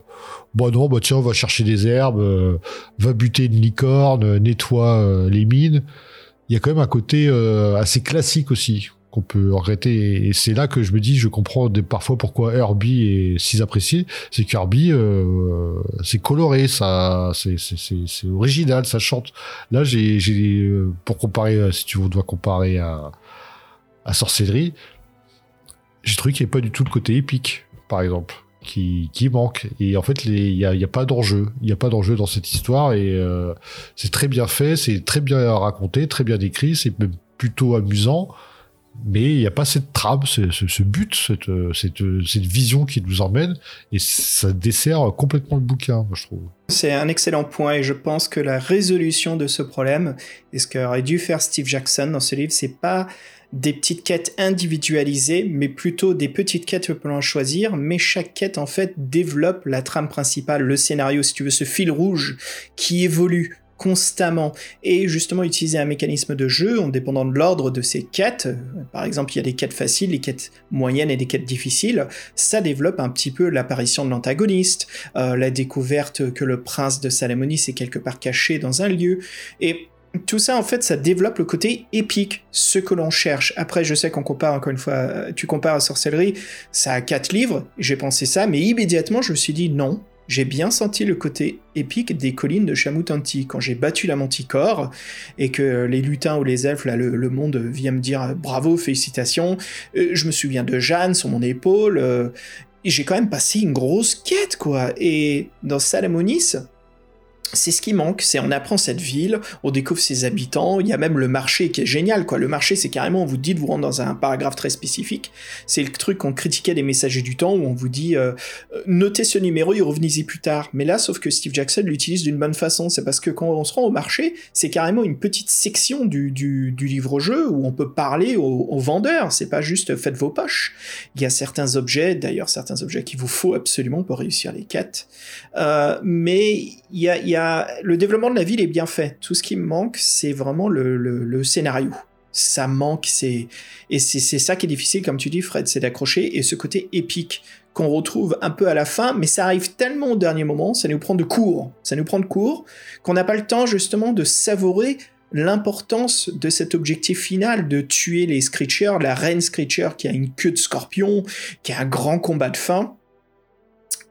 bon non, bah tiens, on va chercher des herbes, euh, va buter une licorne, euh, nettoie euh, les mines. Il y a quand même un côté assez classique aussi qu'on peut regretter. Et c'est là que je me dis, je comprends des, parfois pourquoi Herbie est si apprécié. C'est qu'Herbie, euh, c'est coloré, ça, c'est, original, ça chante. Là, j'ai, euh, pour comparer, euh, si tu dois comparer à, à Sorcellerie, j'ai trouvé qu'il n'y avait pas du tout le côté épique, par exemple. Qui, qui manque et en fait il y a, y a pas d'enjeu il y a pas d'enjeu dans cette histoire et c'est très bien fait c'est très bien raconté très bien écrit c'est même plutôt amusant mais il n'y a pas cette trame, ce, but, cette, euh, euh, cette vision qui nous emmène, et ça dessert complètement le bouquin, moi, je trouve. C'est un excellent point et je pense que la résolution de ce problème, et ce qu'aurait dû faire Steve Jackson dans ce livre, c'est pas des petites quêtes individualisées, mais plutôt des petites quêtes que l'on choisir, mais chaque quête en fait développe la trame principale, le scénario, si tu veux, ce fil rouge qui évolue constamment et justement utiliser un mécanisme de jeu en dépendant de l'ordre de ses quêtes. Par exemple, il y a des quêtes faciles, des quêtes moyennes et des quêtes difficiles. Ça développe un petit peu l'apparition de l'antagoniste, euh, la découverte que le prince de Salamonis est quelque part caché dans un lieu et tout ça, en fait, ça développe le côté épique, ce que l'on cherche. Après, je sais qu'on compare, encore une fois, tu compares à Sorcellerie, ça a quatre livres, j'ai pensé ça, mais immédiatement, je me suis dit non, j'ai bien senti le côté épique des collines de Chamutanti quand j'ai battu la manticore et que les lutins ou les elfes, là, le, monde vient me dire bravo, félicitations. Euh, je me souviens de Jeanne sur mon épaule. Euh, j'ai quand même passé une grosse quête, quoi. Et dans Salamonis, c'est ce qui manque, c'est on apprend cette ville, on découvre ses habitants, il y a même le marché qui est génial, quoi. Le marché, c'est carrément, on vous dit de vous rendre dans un paragraphe très spécifique. C'est le truc qu'on critiquait des messagers du temps, où on vous dit, euh, euh, notez ce numéro et revenez-y plus tard. Mais là, sauf que Steve Jackson l'utilise d'une bonne façon, c'est parce que quand on se rend au marché, c'est carrément une petite section du, livre-jeu où on peut parler aux, vendeurs, c'est pas juste faites vos poches. Il y a certains objets, d'ailleurs certains objets qu'il vous faut absolument pour réussir les quêtes. Euh, mais il y a le développement de la ville est bien fait. Tout ce qui me manque, c'est vraiment le, scénario. Ça manque, c'est et c'est ça qui est difficile, comme tu dis, Fred, c'est d'accrocher et ce côté épique qu'on retrouve un peu à la fin, mais ça arrive tellement au dernier moment, ça nous prend de court, ça nous prend de court, qu'on n'a pas le temps justement de savourer l'importance de cet objectif final de tuer les Screechers, la reine Screecher qui a une queue de scorpion, qui a un grand combat de fin.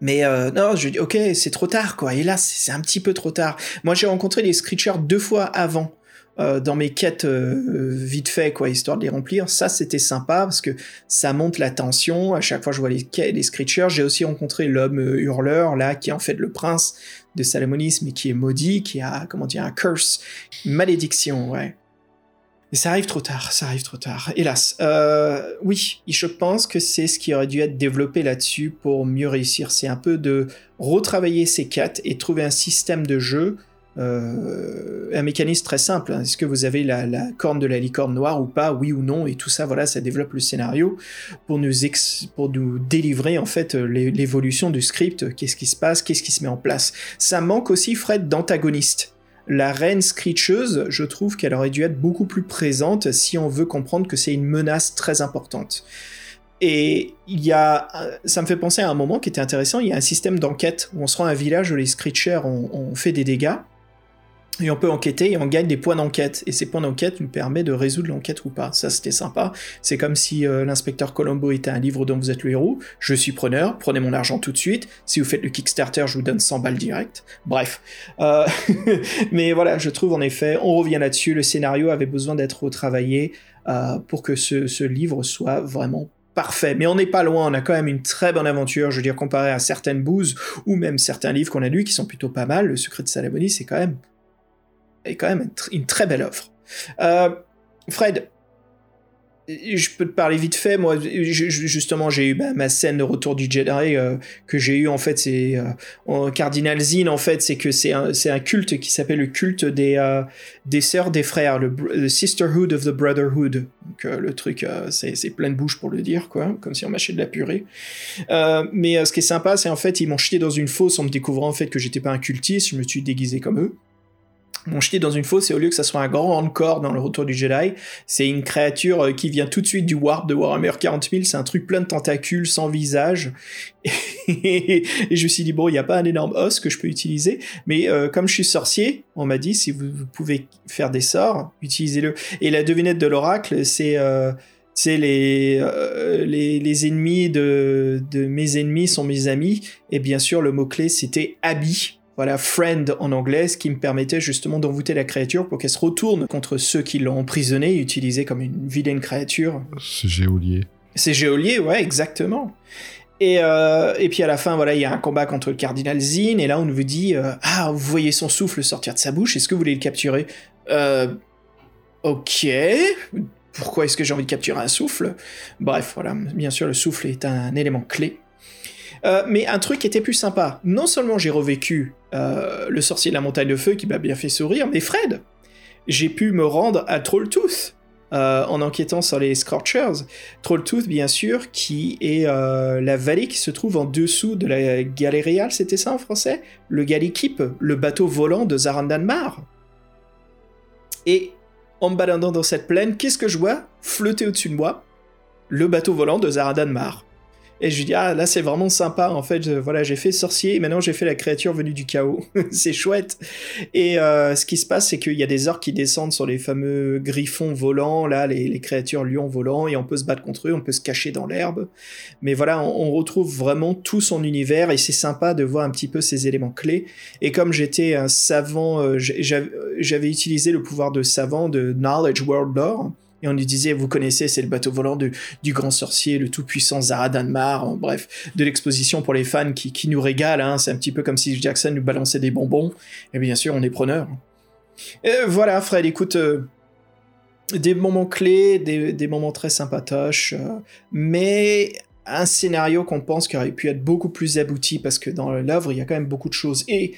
Mais euh, non, je dis ok, c'est trop tard quoi. Et là, c'est un petit peu trop tard. Moi, j'ai rencontré les Screechers deux fois avant. Euh, dans mes quêtes euh, vite fait quoi histoire de les remplir ça c'était sympa parce que ça monte la tension à chaque fois je vois les, les Screechers j'ai aussi rencontré l'homme hurleur là qui est en fait le prince de Salamonis mais qui est maudit qui a comment dire un curse malédiction ouais et ça arrive trop tard, ça arrive trop tard, hélas. Euh, oui, je pense que c'est ce qui aurait dû être développé là-dessus pour mieux réussir. C'est un peu de retravailler ces quêtes et trouver un système de jeu, euh, un mécanisme très simple. Hein. Est-ce que vous avez la, corne de la licorne noire ou pas, oui ou non, et tout ça, voilà, ça développe le scénario pour nous, pour nous délivrer en fait l'évolution du script, qu'est-ce qui se passe, qu'est-ce qui se met en place? Ça manque aussi, Fred, d'antagoniste la reine screecheuse, je trouve qu'elle aurait dû être beaucoup plus présente si on veut comprendre que c'est une menace très importante. Et il y a, ça me fait penser à un moment qui était intéressant, il y a un système d'enquête où on se rend à un village où les screechers ont fait des dégâts, et on peut enquêter et on gagne des points d'enquête. Et ces points d'enquête nous permettent de résoudre l'enquête ou pas. Ça, c'était sympa. C'est comme si euh, l'inspecteur Colombo était un livre dont vous êtes le héros. Je suis preneur, prenez mon argent tout de suite. Si vous faites le Kickstarter, je vous donne 100 balles direct. Bref. Euh, mais voilà, je trouve en effet, on revient là-dessus. Le scénario avait besoin d'être retravaillé euh, pour que ce, ce livre soit vraiment parfait. Mais on n'est pas loin, on a quand même une très bonne aventure, je veux dire, comparé à certaines bouses ou même certains livres qu'on a lus qui sont plutôt pas mal. Le secret de Salamonie, c'est quand même est quand même une, très belle offre. Euh, Fred, je peux te parler vite fait. Moi, justement, j'ai eu ma scène de retour du Jedi euh, que j'ai eu en fait. C'est euh, Cardinal Zin. En fait, c'est que c'est un, culte qui s'appelle le culte des des sœurs des frères, le, Sisterhood of the Brotherhood. Donc le truc, c'est plein de bouche pour le dire, quoi, comme si on mâchait de la purée. mais ce qui est sympa, c'est en fait ils m'ont jeté dans une fosse en me découvrant en fait que j'étais pas un cultiste. Je me suis déguisé comme eux m'ont jeté dans une fosse et au lieu que ça soit un grand encore dans le retour du Jedi, c'est une créature euh, qui vient tout de suite du warp de Warhammer 40 000, c'est un truc plein de tentacules, sans visage. Et, je me suis dit, bon, il n'y a pas un énorme os que je peux utiliser, mais euh, comme je suis sorcier, on m'a dit, si vous, pouvez faire des sorts, utilisez-le. Et la devinette de l'oracle, c'est... Euh, c'est les, les, les, ennemis de, de mes ennemis sont mes amis, et bien sûr le mot-clé c'était habit, voilà, friend en anglais, ce qui me permettait justement d'envoûter la créature pour qu'elle se retourne contre ceux qui l'ont emprisonnée et utilisée comme une vilaine créature. C'est géolier. C'est géolier, ouais, exactement. Et, euh, et puis à la fin, voilà, il y a un combat contre le cardinal Zin, et là on vous dit euh, Ah, vous voyez son souffle sortir de sa bouche, est-ce que vous voulez le capturer? Euh, Ok. Pourquoi est-ce que j'ai envie de capturer un souffle? Bref, voilà, bien sûr, le souffle est un élément clé euh, mais un truc qui était plus sympa. Non seulement j'ai revécu euh, le sorcier de la montagne de feu qui m'a bien fait sourire, mais Fred, j'ai pu me rendre à Trolltooth. Euh, en enquêtant sur les Scorchers. Trolltooth, bien sûr, qui est la vallée qui se trouve en dessous de la Galériale, c'était ça en français? Le Gallikip, le bateau volant de Zarandanmar. Et en me baladant dans cette plaine, qu'est-ce que je vois? Flotter au-dessus de moi, le bateau volant de Zaradan Mar. Et je lui dis, ah là c'est vraiment sympa, en fait, voilà, j'ai fait sorcier et maintenant j'ai fait la créature venue du chaos. c'est chouette. Et euh, ce qui se passe, c'est qu'il y a des orques qui descendent sur les fameux griffons volants, là, les, les créatures lions volants, et on peut se battre contre eux, on peut se cacher dans l'herbe. Mais voilà, on, retrouve vraiment tout son univers et c'est sympa de voir un petit peu ces éléments clés. Et comme j'étais un savant, euh, j'avais utilisé le pouvoir de savant de Knowledge World Lore. Et on lui disait, vous connaissez, c'est le bateau volant du, grand sorcier, le tout-puissant Zaradan Mar, en bref, de l'exposition pour les fans qui, nous régale. Hein. C'est un petit peu comme si Jackson nous balançait des bonbons. Et bien sûr, on est preneur. Voilà, Fred, écoute, euh, des moments clés, des, des moments très sympatoches, euh, mais un scénario qu'on pense qui aurait pu être beaucoup plus abouti parce que dans l'œuvre, il y a quand même beaucoup de choses. Et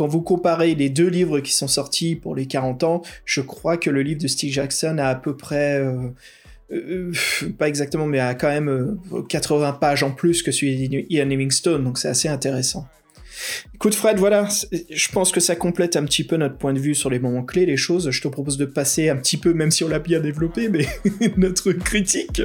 quand vous comparez les deux livres qui sont sortis pour les 40 ans, je crois que le livre de Steve Jackson a à peu près, euh, euh, pas exactement, mais a quand même euh, 80 pages en plus que celui d'Ian Livingstone, donc c'est assez intéressant. Écoute Fred, voilà, je pense que ça complète un petit peu notre point de vue sur les moments clés, les choses. Je te propose de passer un petit peu, même si on l'a bien développé, mais notre critique.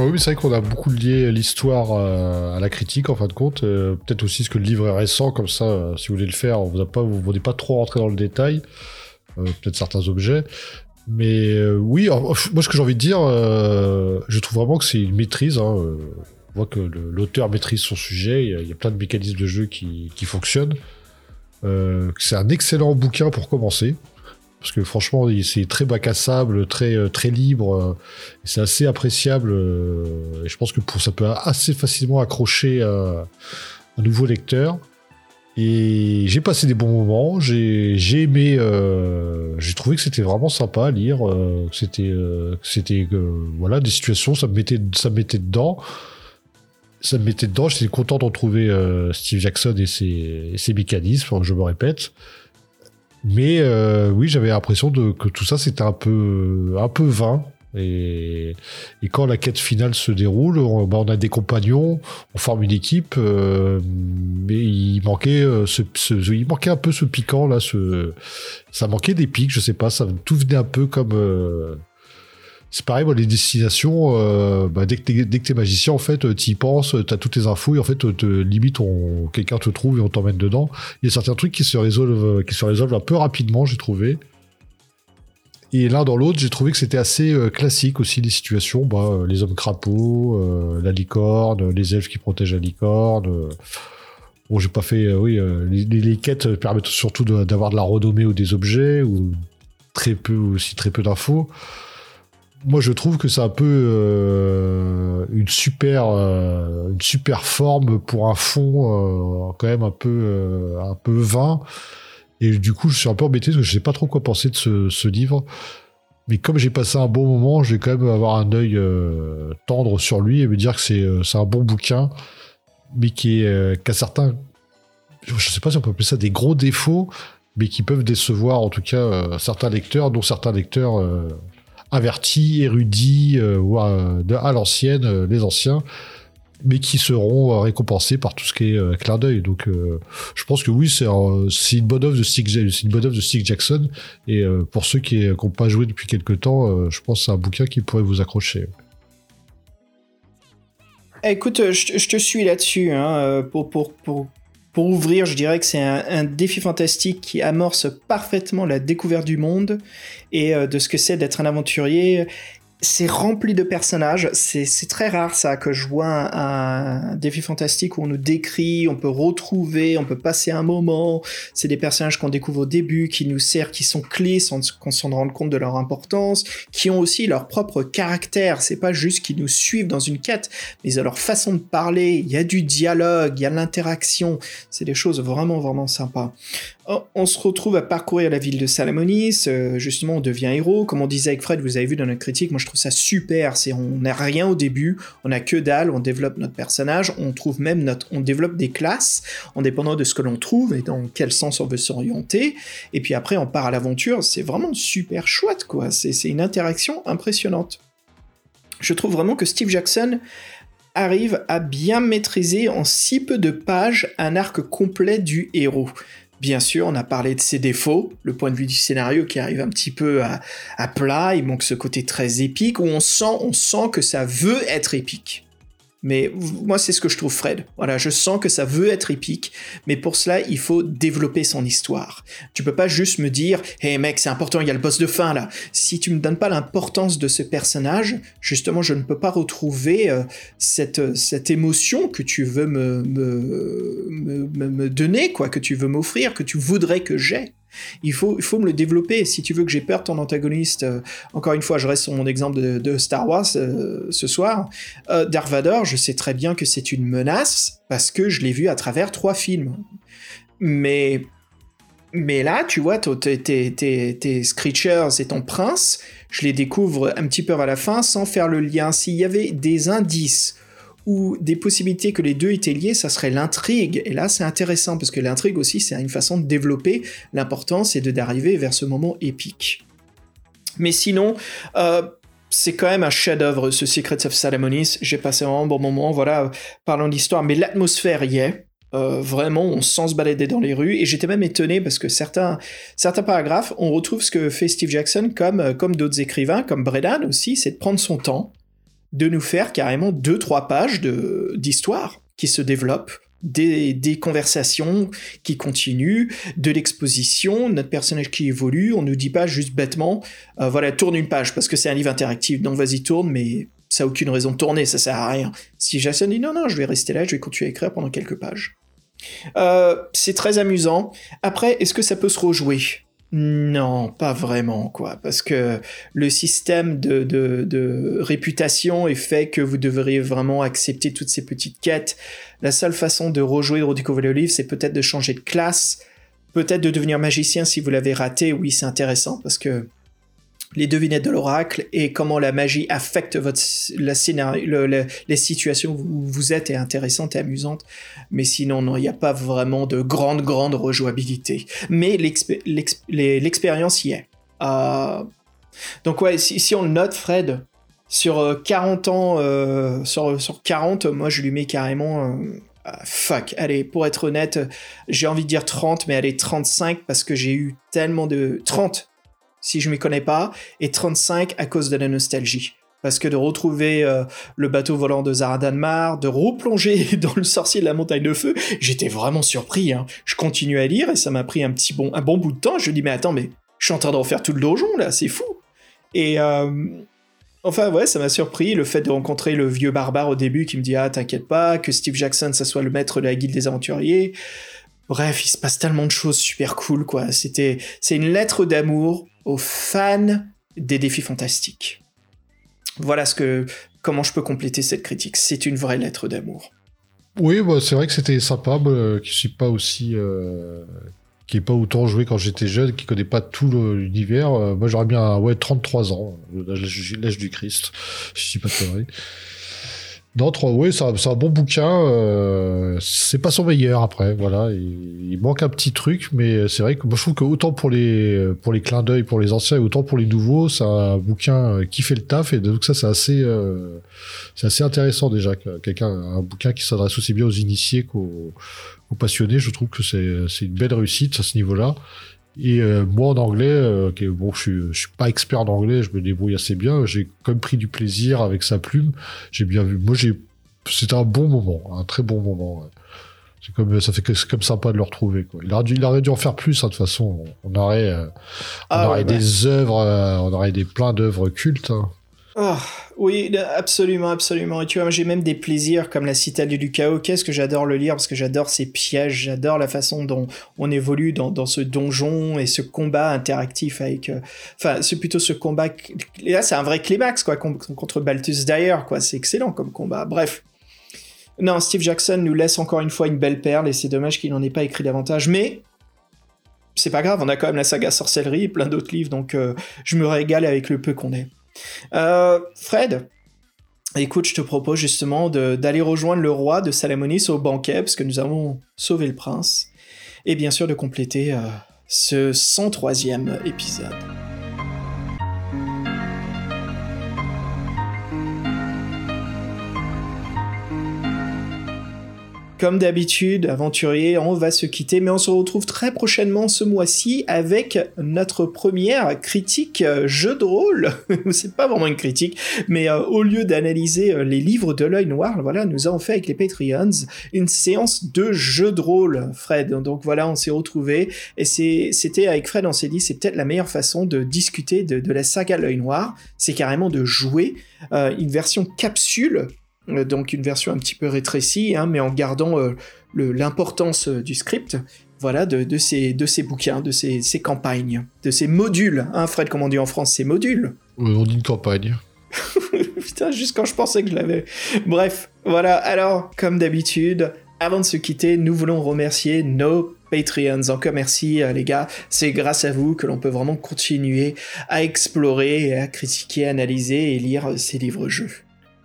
Bah oui, mais c'est vrai qu'on a beaucoup lié l'histoire euh, à la critique en fin de compte. Euh, Peut-être aussi ce que le livre est récent, comme ça, euh, si vous voulez le faire, vous a pas, vous ne pas trop rentrer dans le détail. Peut-être certains objets. Mais oui, moi ce que j'ai envie de dire, je trouve vraiment que c'est une maîtrise. Hein, on voit que l'auteur maîtrise son sujet. Il y, a, plein de mécanismes de jeu qui, fonctionnent. C'est un excellent bouquin pour commencer. Parce que franchement, c'est très bac à sable, très, euh, très libre. euh, c'est assez appréciable. euh, et je pense que pour, ça peut assez facilement accrocher un nouveau lecteur. Et j'ai passé des bons moments. J'ai aimé. j'ai trouvé que c'était vraiment sympa à lire. c'était voilà des situations. Ça me mettait ça dedans. Ça me mettait dedans. J'étais content de retrouver euh, Steve Jackson et ses, et ses mécanismes. Je me répète. Mais euh, oui, j'avais l'impression que tout ça c'était un peu, un peu vain. Et, quand la quête finale se déroule, on, bah, on a des compagnons, on forme une équipe, euh, mais il manquait, euh, ce, il manquait un peu ce piquant là, ce, ça manquait des pics, je sais pas, ça tout venait un peu comme. C'est pareil, les destinations, euh, bah, dès que que t'es magicien, en fait, t'y penses, t'as toutes tes infos, et en fait, te, limite, quelqu'un te trouve et on t'emmène dedans. Il y a certains trucs qui se résolvent, qui se résolvent un peu rapidement, j'ai trouvé. Et l'un dans l'autre, j'ai trouvé que c'était assez euh, classique aussi les situations. Bah, euh, les hommes crapauds, la licorne, les elfes qui protègent la licorne. Bon, j'ai pas fait. oui, les, quêtes permettent surtout d'avoir de la renommée ou des objets ou très peu aussi très peu d'infos. Moi, je trouve que c'est un peu une super euh, une super forme pour un fond euh, quand même un peu euh, un peu vain. Et du coup, je suis un peu embêté parce que je sais pas trop quoi penser de ce, livre. Mais comme j'ai passé un bon moment, je vais quand même avoir un œil tendre sur lui et me dire que c'est un bon bouquin, mais qui est a certains, je sais pas si on peut appeler ça des gros défauts, mais qui peuvent décevoir en tout cas certains lecteurs, dont certains lecteurs avertis, érudits euh, ou à, l'ancienne, euh, les anciens, mais qui seront euh, récompensés par tout ce qui est euh, clin d'œil. Donc, euh, je pense que oui, c'est un- c'est une bonne œuvre de Stick, Jackson. Et euh, pour ceux qui n'ont pas joué depuis quelques temps, euh, je pense que c'est un bouquin qui pourrait vous accrocher. Écoute, euh, je, te- suis là-dessus. hein, euh, pour, pour, pour, pour ouvrir, je dirais que c'est un, défi fantastique qui amorce parfaitement la découverte du monde et euh, de ce que c'est d'être un aventurier. C'est rempli de personnages. C'est très rare ça que je vois un, un défi fantastique où on nous décrit, on peut retrouver, on peut passer un moment. C'est des personnages qu'on découvre au début, qui nous servent, qui sont clés sans qu'on s'en rende compte de leur importance, qui ont aussi leur propre caractère. C'est pas juste qu'ils nous suivent dans une quête, mais ils ont leur façon de parler. Il y a du dialogue, il y a l'interaction. C'est des choses vraiment vraiment sympas. On- On se retrouve à parcourir la ville de Salamonis. euh, justement, on devient héros. Comme on disait avec Fred, vous avez vu dans notre critique, moi je trouve ça super. C'est on n'a rien au début, on a que dalle, on développe notre personnage, on trouve même notre, on développe des classes en dépendant de ce que l'on trouve et dans quel sens on veut s'orienter. Et puis après, on part à l'aventure. C'est vraiment super chouette, quoi. C'est c'est une interaction impressionnante. Je trouve vraiment que Steve Jackson arrive à bien maîtriser en si peu de pages un arc complet du héros. Bien sûr, on a parlé de ses défauts, le point de vue du scénario qui arrive un petit peu à, plat, il manque ce côté très épique où on sent, on sent que ça veut être épique. Mais moi, c'est ce que je trouve Fred. Voilà, je sens que ça veut être épique, mais pour cela, il faut développer son histoire. Tu peux pas juste me dire, hé hey mec, c'est important, il y a le boss de fin là. Si tu me donnes pas l'importance de ce personnage, justement, je ne peux pas retrouver euh, cette, cette émotion que tu veux me, me, me, me donner, quoi, que tu veux m'offrir, que tu voudrais que j'ai. Il faut, il faut me le développer. Si tu veux que j'ai peur de ton antagoniste, euh, encore une fois, je reste sur mon exemple de, Star Wars euh, ce soir. Euh, Darth Vader, je sais très bien que c'est une menace parce que je l'ai vu à travers trois films. Mais, mais là, tu vois, tes Screechers et ton prince, je les découvre un petit peu à la fin sans faire le lien. S'il y avait des indices ou des possibilités que les deux étaient liés, ça serait l'intrigue. Et là, c'est intéressant parce que l'intrigue aussi, c'est une façon de développer l'importance et de d'arriver vers ce moment épique. Mais sinon, euh, c'est quand même un chef-d'œuvre, ce Secrets of Salamonis. J'ai passé un bon moment, voilà, parlons d'histoire, mais l'atmosphère y est. Euh, vraiment, on sent se balader dans les rues. Et j'étais même étonné parce que certains, paragraphes, on retrouve ce que fait Steve Jackson comme, comme d'autres écrivains, comme Bredan aussi, c'est de prendre son temps de nous faire carrément deux, trois pages d'histoire qui se développent, des, conversations qui continuent, de l'exposition, notre personnage qui évolue, on nous dit pas juste bêtement, euh, voilà, tourne une page, parce que c'est un livre interactif, donc vas-y, tourne, mais ça n'a aucune raison de tourner, ça sert à rien. Si Jason dit non, non, je vais rester là, je vais continuer à écrire pendant quelques pages. Euh, c'est très amusant. Après, est-ce que ça peut se rejouer? Non, pas vraiment, quoi, parce que le système de, de, de, réputation est fait que vous devriez vraiment accepter toutes ces petites quêtes. La seule façon de rejouer Rodico Livre, c'est peut-être de changer de classe, peut-être de devenir magicien si vous l'avez raté. Oui, c'est intéressant parce que les devinettes de l'oracle et comment la magie affecte votre, la le, le, les situations où vous êtes est intéressante et amusante. Mais sinon, non, il n'y a pas vraiment de grande, grande rejouabilité. Mais l'expérience y est. Euh... Donc ouais, si, on le note, Fred, sur 40 euh, ans, euh, sur, sur 40, moi je lui mets carrément... Euh, fuck, allez, pour être honnête, j'ai envie de dire 30, mais allez, 35 parce que j'ai eu tellement de... 30 si je m'y connais pas, et 35 à cause de la nostalgie. Parce que de retrouver euh, le bateau volant de Zaradanmar, de replonger dans le sorcier de la montagne de feu, j'étais vraiment surpris. Hein. Je continue à lire et ça m'a pris un petit bon, un bon bout de temps. Je me dis mais attends mais je suis en train de refaire tout le donjon là, c'est fou. Et euh, enfin ouais, ça m'a surpris le fait de rencontrer le vieux barbare au début qui me dit ah t'inquiète pas que Steve Jackson ça soit le maître de la guilde des aventuriers. Bref, il se passe tellement de choses super cool quoi. C'était c'est une lettre d'amour fans des défis fantastiques. Voilà ce que, comment je peux compléter cette critique. C'est une vraie lettre d'amour. Oui, bah, c'est vrai que c'était sympa, bah, qui suis pas aussi, euh, qui est pas autant joué quand j'étais jeune, qui connaît pas tout l'univers. Euh, moi, j'aurais bien, ouais, 33 ans, l'âge du Christ. Je dis pas de Non, oui, c'est un, bon bouquin. Euh, c'est pas son meilleur après, voilà. Il, il, manque un petit truc, mais c'est vrai que moi, je trouve que autant pour les pour les clins d'œil pour les anciens, autant pour les nouveaux, c'est un bouquin qui fait le taf et donc ça c'est assez euh, c'est assez intéressant déjà. Quelqu'un un bouquin qui s'adresse aussi bien aux initiés qu'aux aux passionnés, je trouve que c'est une belle réussite à ce niveau-là. Et euh, moi en anglais, euh, bon, je suis, je suis pas expert d'anglais, je me débrouille assez bien. J'ai quand même pris du plaisir avec sa plume. J'ai bien vu. Moi, j'ai, c'était un bon moment, un très bon moment. Ouais. C'est comme ça fait que c'est comme sympa de le retrouver. Quoi. Il aurait dû, il aurait dû en faire plus. Hein, de toute façon, on aurait, euh, on Ah, aurait ouais, des œuvres, euh, on aurait des plein d'œuvres cultes. hein. Ah, oui, absolument, absolument. Et tu vois, j'ai même des plaisirs comme la citadelle du chaos. Qu'est-ce que j'adore le lire parce que j'adore ces pièges, j'adore la façon dont on évolue dans, ce donjon et ce combat interactif avec. euh, Enfin, c'est plutôt ce combat. Et là, c'est un vrai climax, quoi, con- contre Balthus d'ailleurs, quoi. C'est excellent comme combat. Bref. Non, Steve Jackson nous laisse encore une fois une belle perle et c'est dommage qu'il n'en ait pas écrit davantage. Mais c'est pas grave, on a quand même la saga sorcellerie et plein d'autres livres, donc euh, je me régale avec le peu qu'on est. Euh, Fred, écoute, je te propose justement d'aller rejoindre le roi de Salamonis au banquet, parce que nous avons sauvé le prince, et bien sûr de compléter euh, ce 103e épisode. Comme d'habitude, aventurier, on va se quitter, mais on se retrouve très prochainement ce mois-ci avec notre première critique euh, jeu de rôle. C'est pas vraiment une critique, mais euh, au lieu d'analyser euh, les livres de l'œil noir, voilà, nous avons fait avec les Patreons une séance de jeu de rôle, Fred. Donc voilà, on s'est retrouvés et c'était avec Fred, on s'est dit c'est peut-être la meilleure façon de discuter de, la saga l'œil noir, c'est carrément de jouer une version capsule donc une version un petit peu rétrécie, hein, mais en gardant euh, l'importance euh, du script, voilà, de, de ces, de ces bouquins, de ces, ces campagnes, de ces modules, hein, Fred, comme on dit en France, ces modules. Euh, On dit une campagne. Putain, juste quand je pensais que je l'avais. Bref, voilà, alors, comme d'habitude, avant de se quitter, nous voulons remercier nos Patreons. Encore merci, euh, les gars. C'est grâce à vous que l'on peut vraiment continuer à explorer, à critiquer, analyser et lire euh, ces livres-jeux.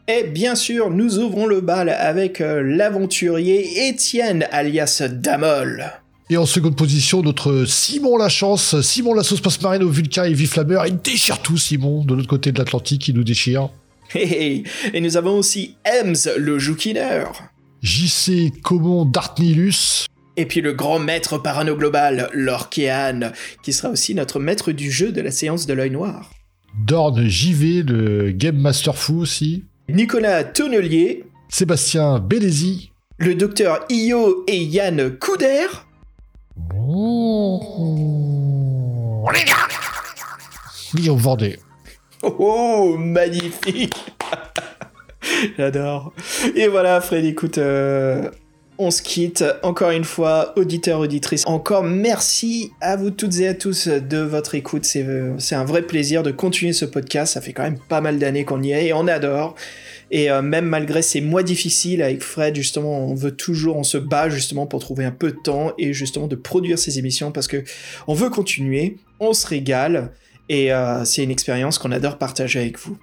Et bien sûr, nous ouvrons le bal avec euh, l'aventurier Étienne, alias Damol. Et en seconde position, notre Simon Lachance, Simon la sauce passe marine au Vulcain et Viflameur. Il déchire tout, Simon, de l'autre côté de l'Atlantique, il nous déchire. Hey. Et nous avons aussi Ems, le joukineur. JC Comon Dartnilus. Et puis le grand maître parano global, Lorkean, qui sera aussi notre maître du jeu de la séance de l'œil noir. Dorn JV, le Game Master Fou aussi. Nicolas Tonnelier, Sébastien Bélézy. le docteur Io et Yann Couder, Guillaume Vendée. Oh, magnifique J'adore. Et voilà, Fred, écoute, euh, on se quitte. Encore une fois, auditeurs, auditrices, encore merci à vous toutes et à tous de votre écoute. C'est un vrai plaisir de continuer ce podcast. Ça fait quand même pas mal d'années qu'on y est et on adore. Et euh, même malgré ces mois difficiles avec Fred, justement, on veut toujours, on se bat justement pour trouver un peu de temps et justement de produire ces émissions parce que on veut continuer, on se régale et euh, c'est une expérience qu'on adore partager avec vous.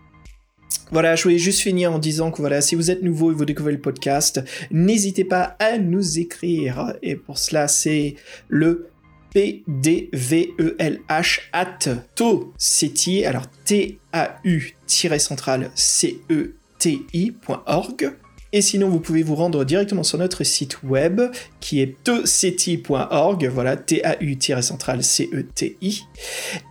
Voilà, je voulais juste finir en disant que voilà, si vous êtes nouveau et vous découvrez le podcast, n'hésitez pas à nous écrire. Et pour cela, c'est le PDVELH at TOCETI, alors T-A-U-central C-E-T-I.org. Et sinon, vous pouvez vous rendre directement sur notre site web qui est toceti.org, voilà, T-A-U-central C-E-T-I.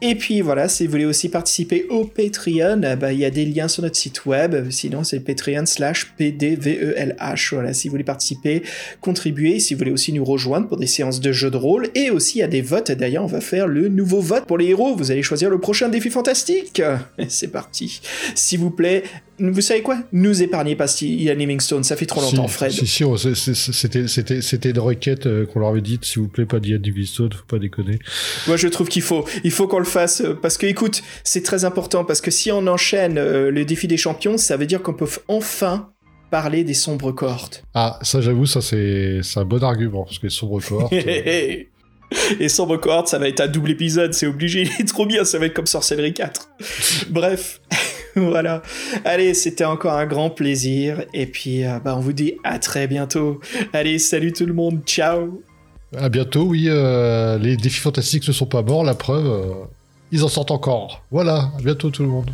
Et puis voilà, si vous voulez aussi participer au Patreon, eh ben, il y a des liens sur notre site web, sinon c'est Patreon slash PDVELH. Voilà, si vous voulez participer, contribuer, si vous voulez aussi nous rejoindre pour des séances de jeux de rôle, et aussi il y a des votes, d'ailleurs on va faire le nouveau vote pour les héros, vous allez choisir le prochain défi fantastique. C'est parti. S'il vous plaît, vous savez quoi? Nous épargnez pas Ian Livingstone, ça fait trop longtemps, si, Fred. Si, si, c'est- c'était, requête euh, qu'on leur avait dite, s'il vous plaît, pas d'Ian Livingstone, faut pas déconner. Moi, je trouve qu'il faut, il faut qu'on le fasse euh, parce que, écoute, c'est très important parce que si on enchaîne euh, le défi des champions, ça veut dire qu'on peut enfin parler des sombres cohortes. Ah, ça, j'avoue, ça, c'est, c'est un bon argument, parce que les sombres cohortes, euh, Et sombres cohortes, ça va être un double épisode, c'est obligé, il est trop bien, ça va être comme Sorcellerie 4. Bref, voilà. Allez, c'était encore un grand plaisir et puis euh, bah, on vous dit à très bientôt. Allez, salut tout le monde, ciao. à bientôt, oui, euh, les défis fantastiques ne sont pas morts, la preuve, euh, ils en sortent encore. Voilà, à bientôt tout le monde.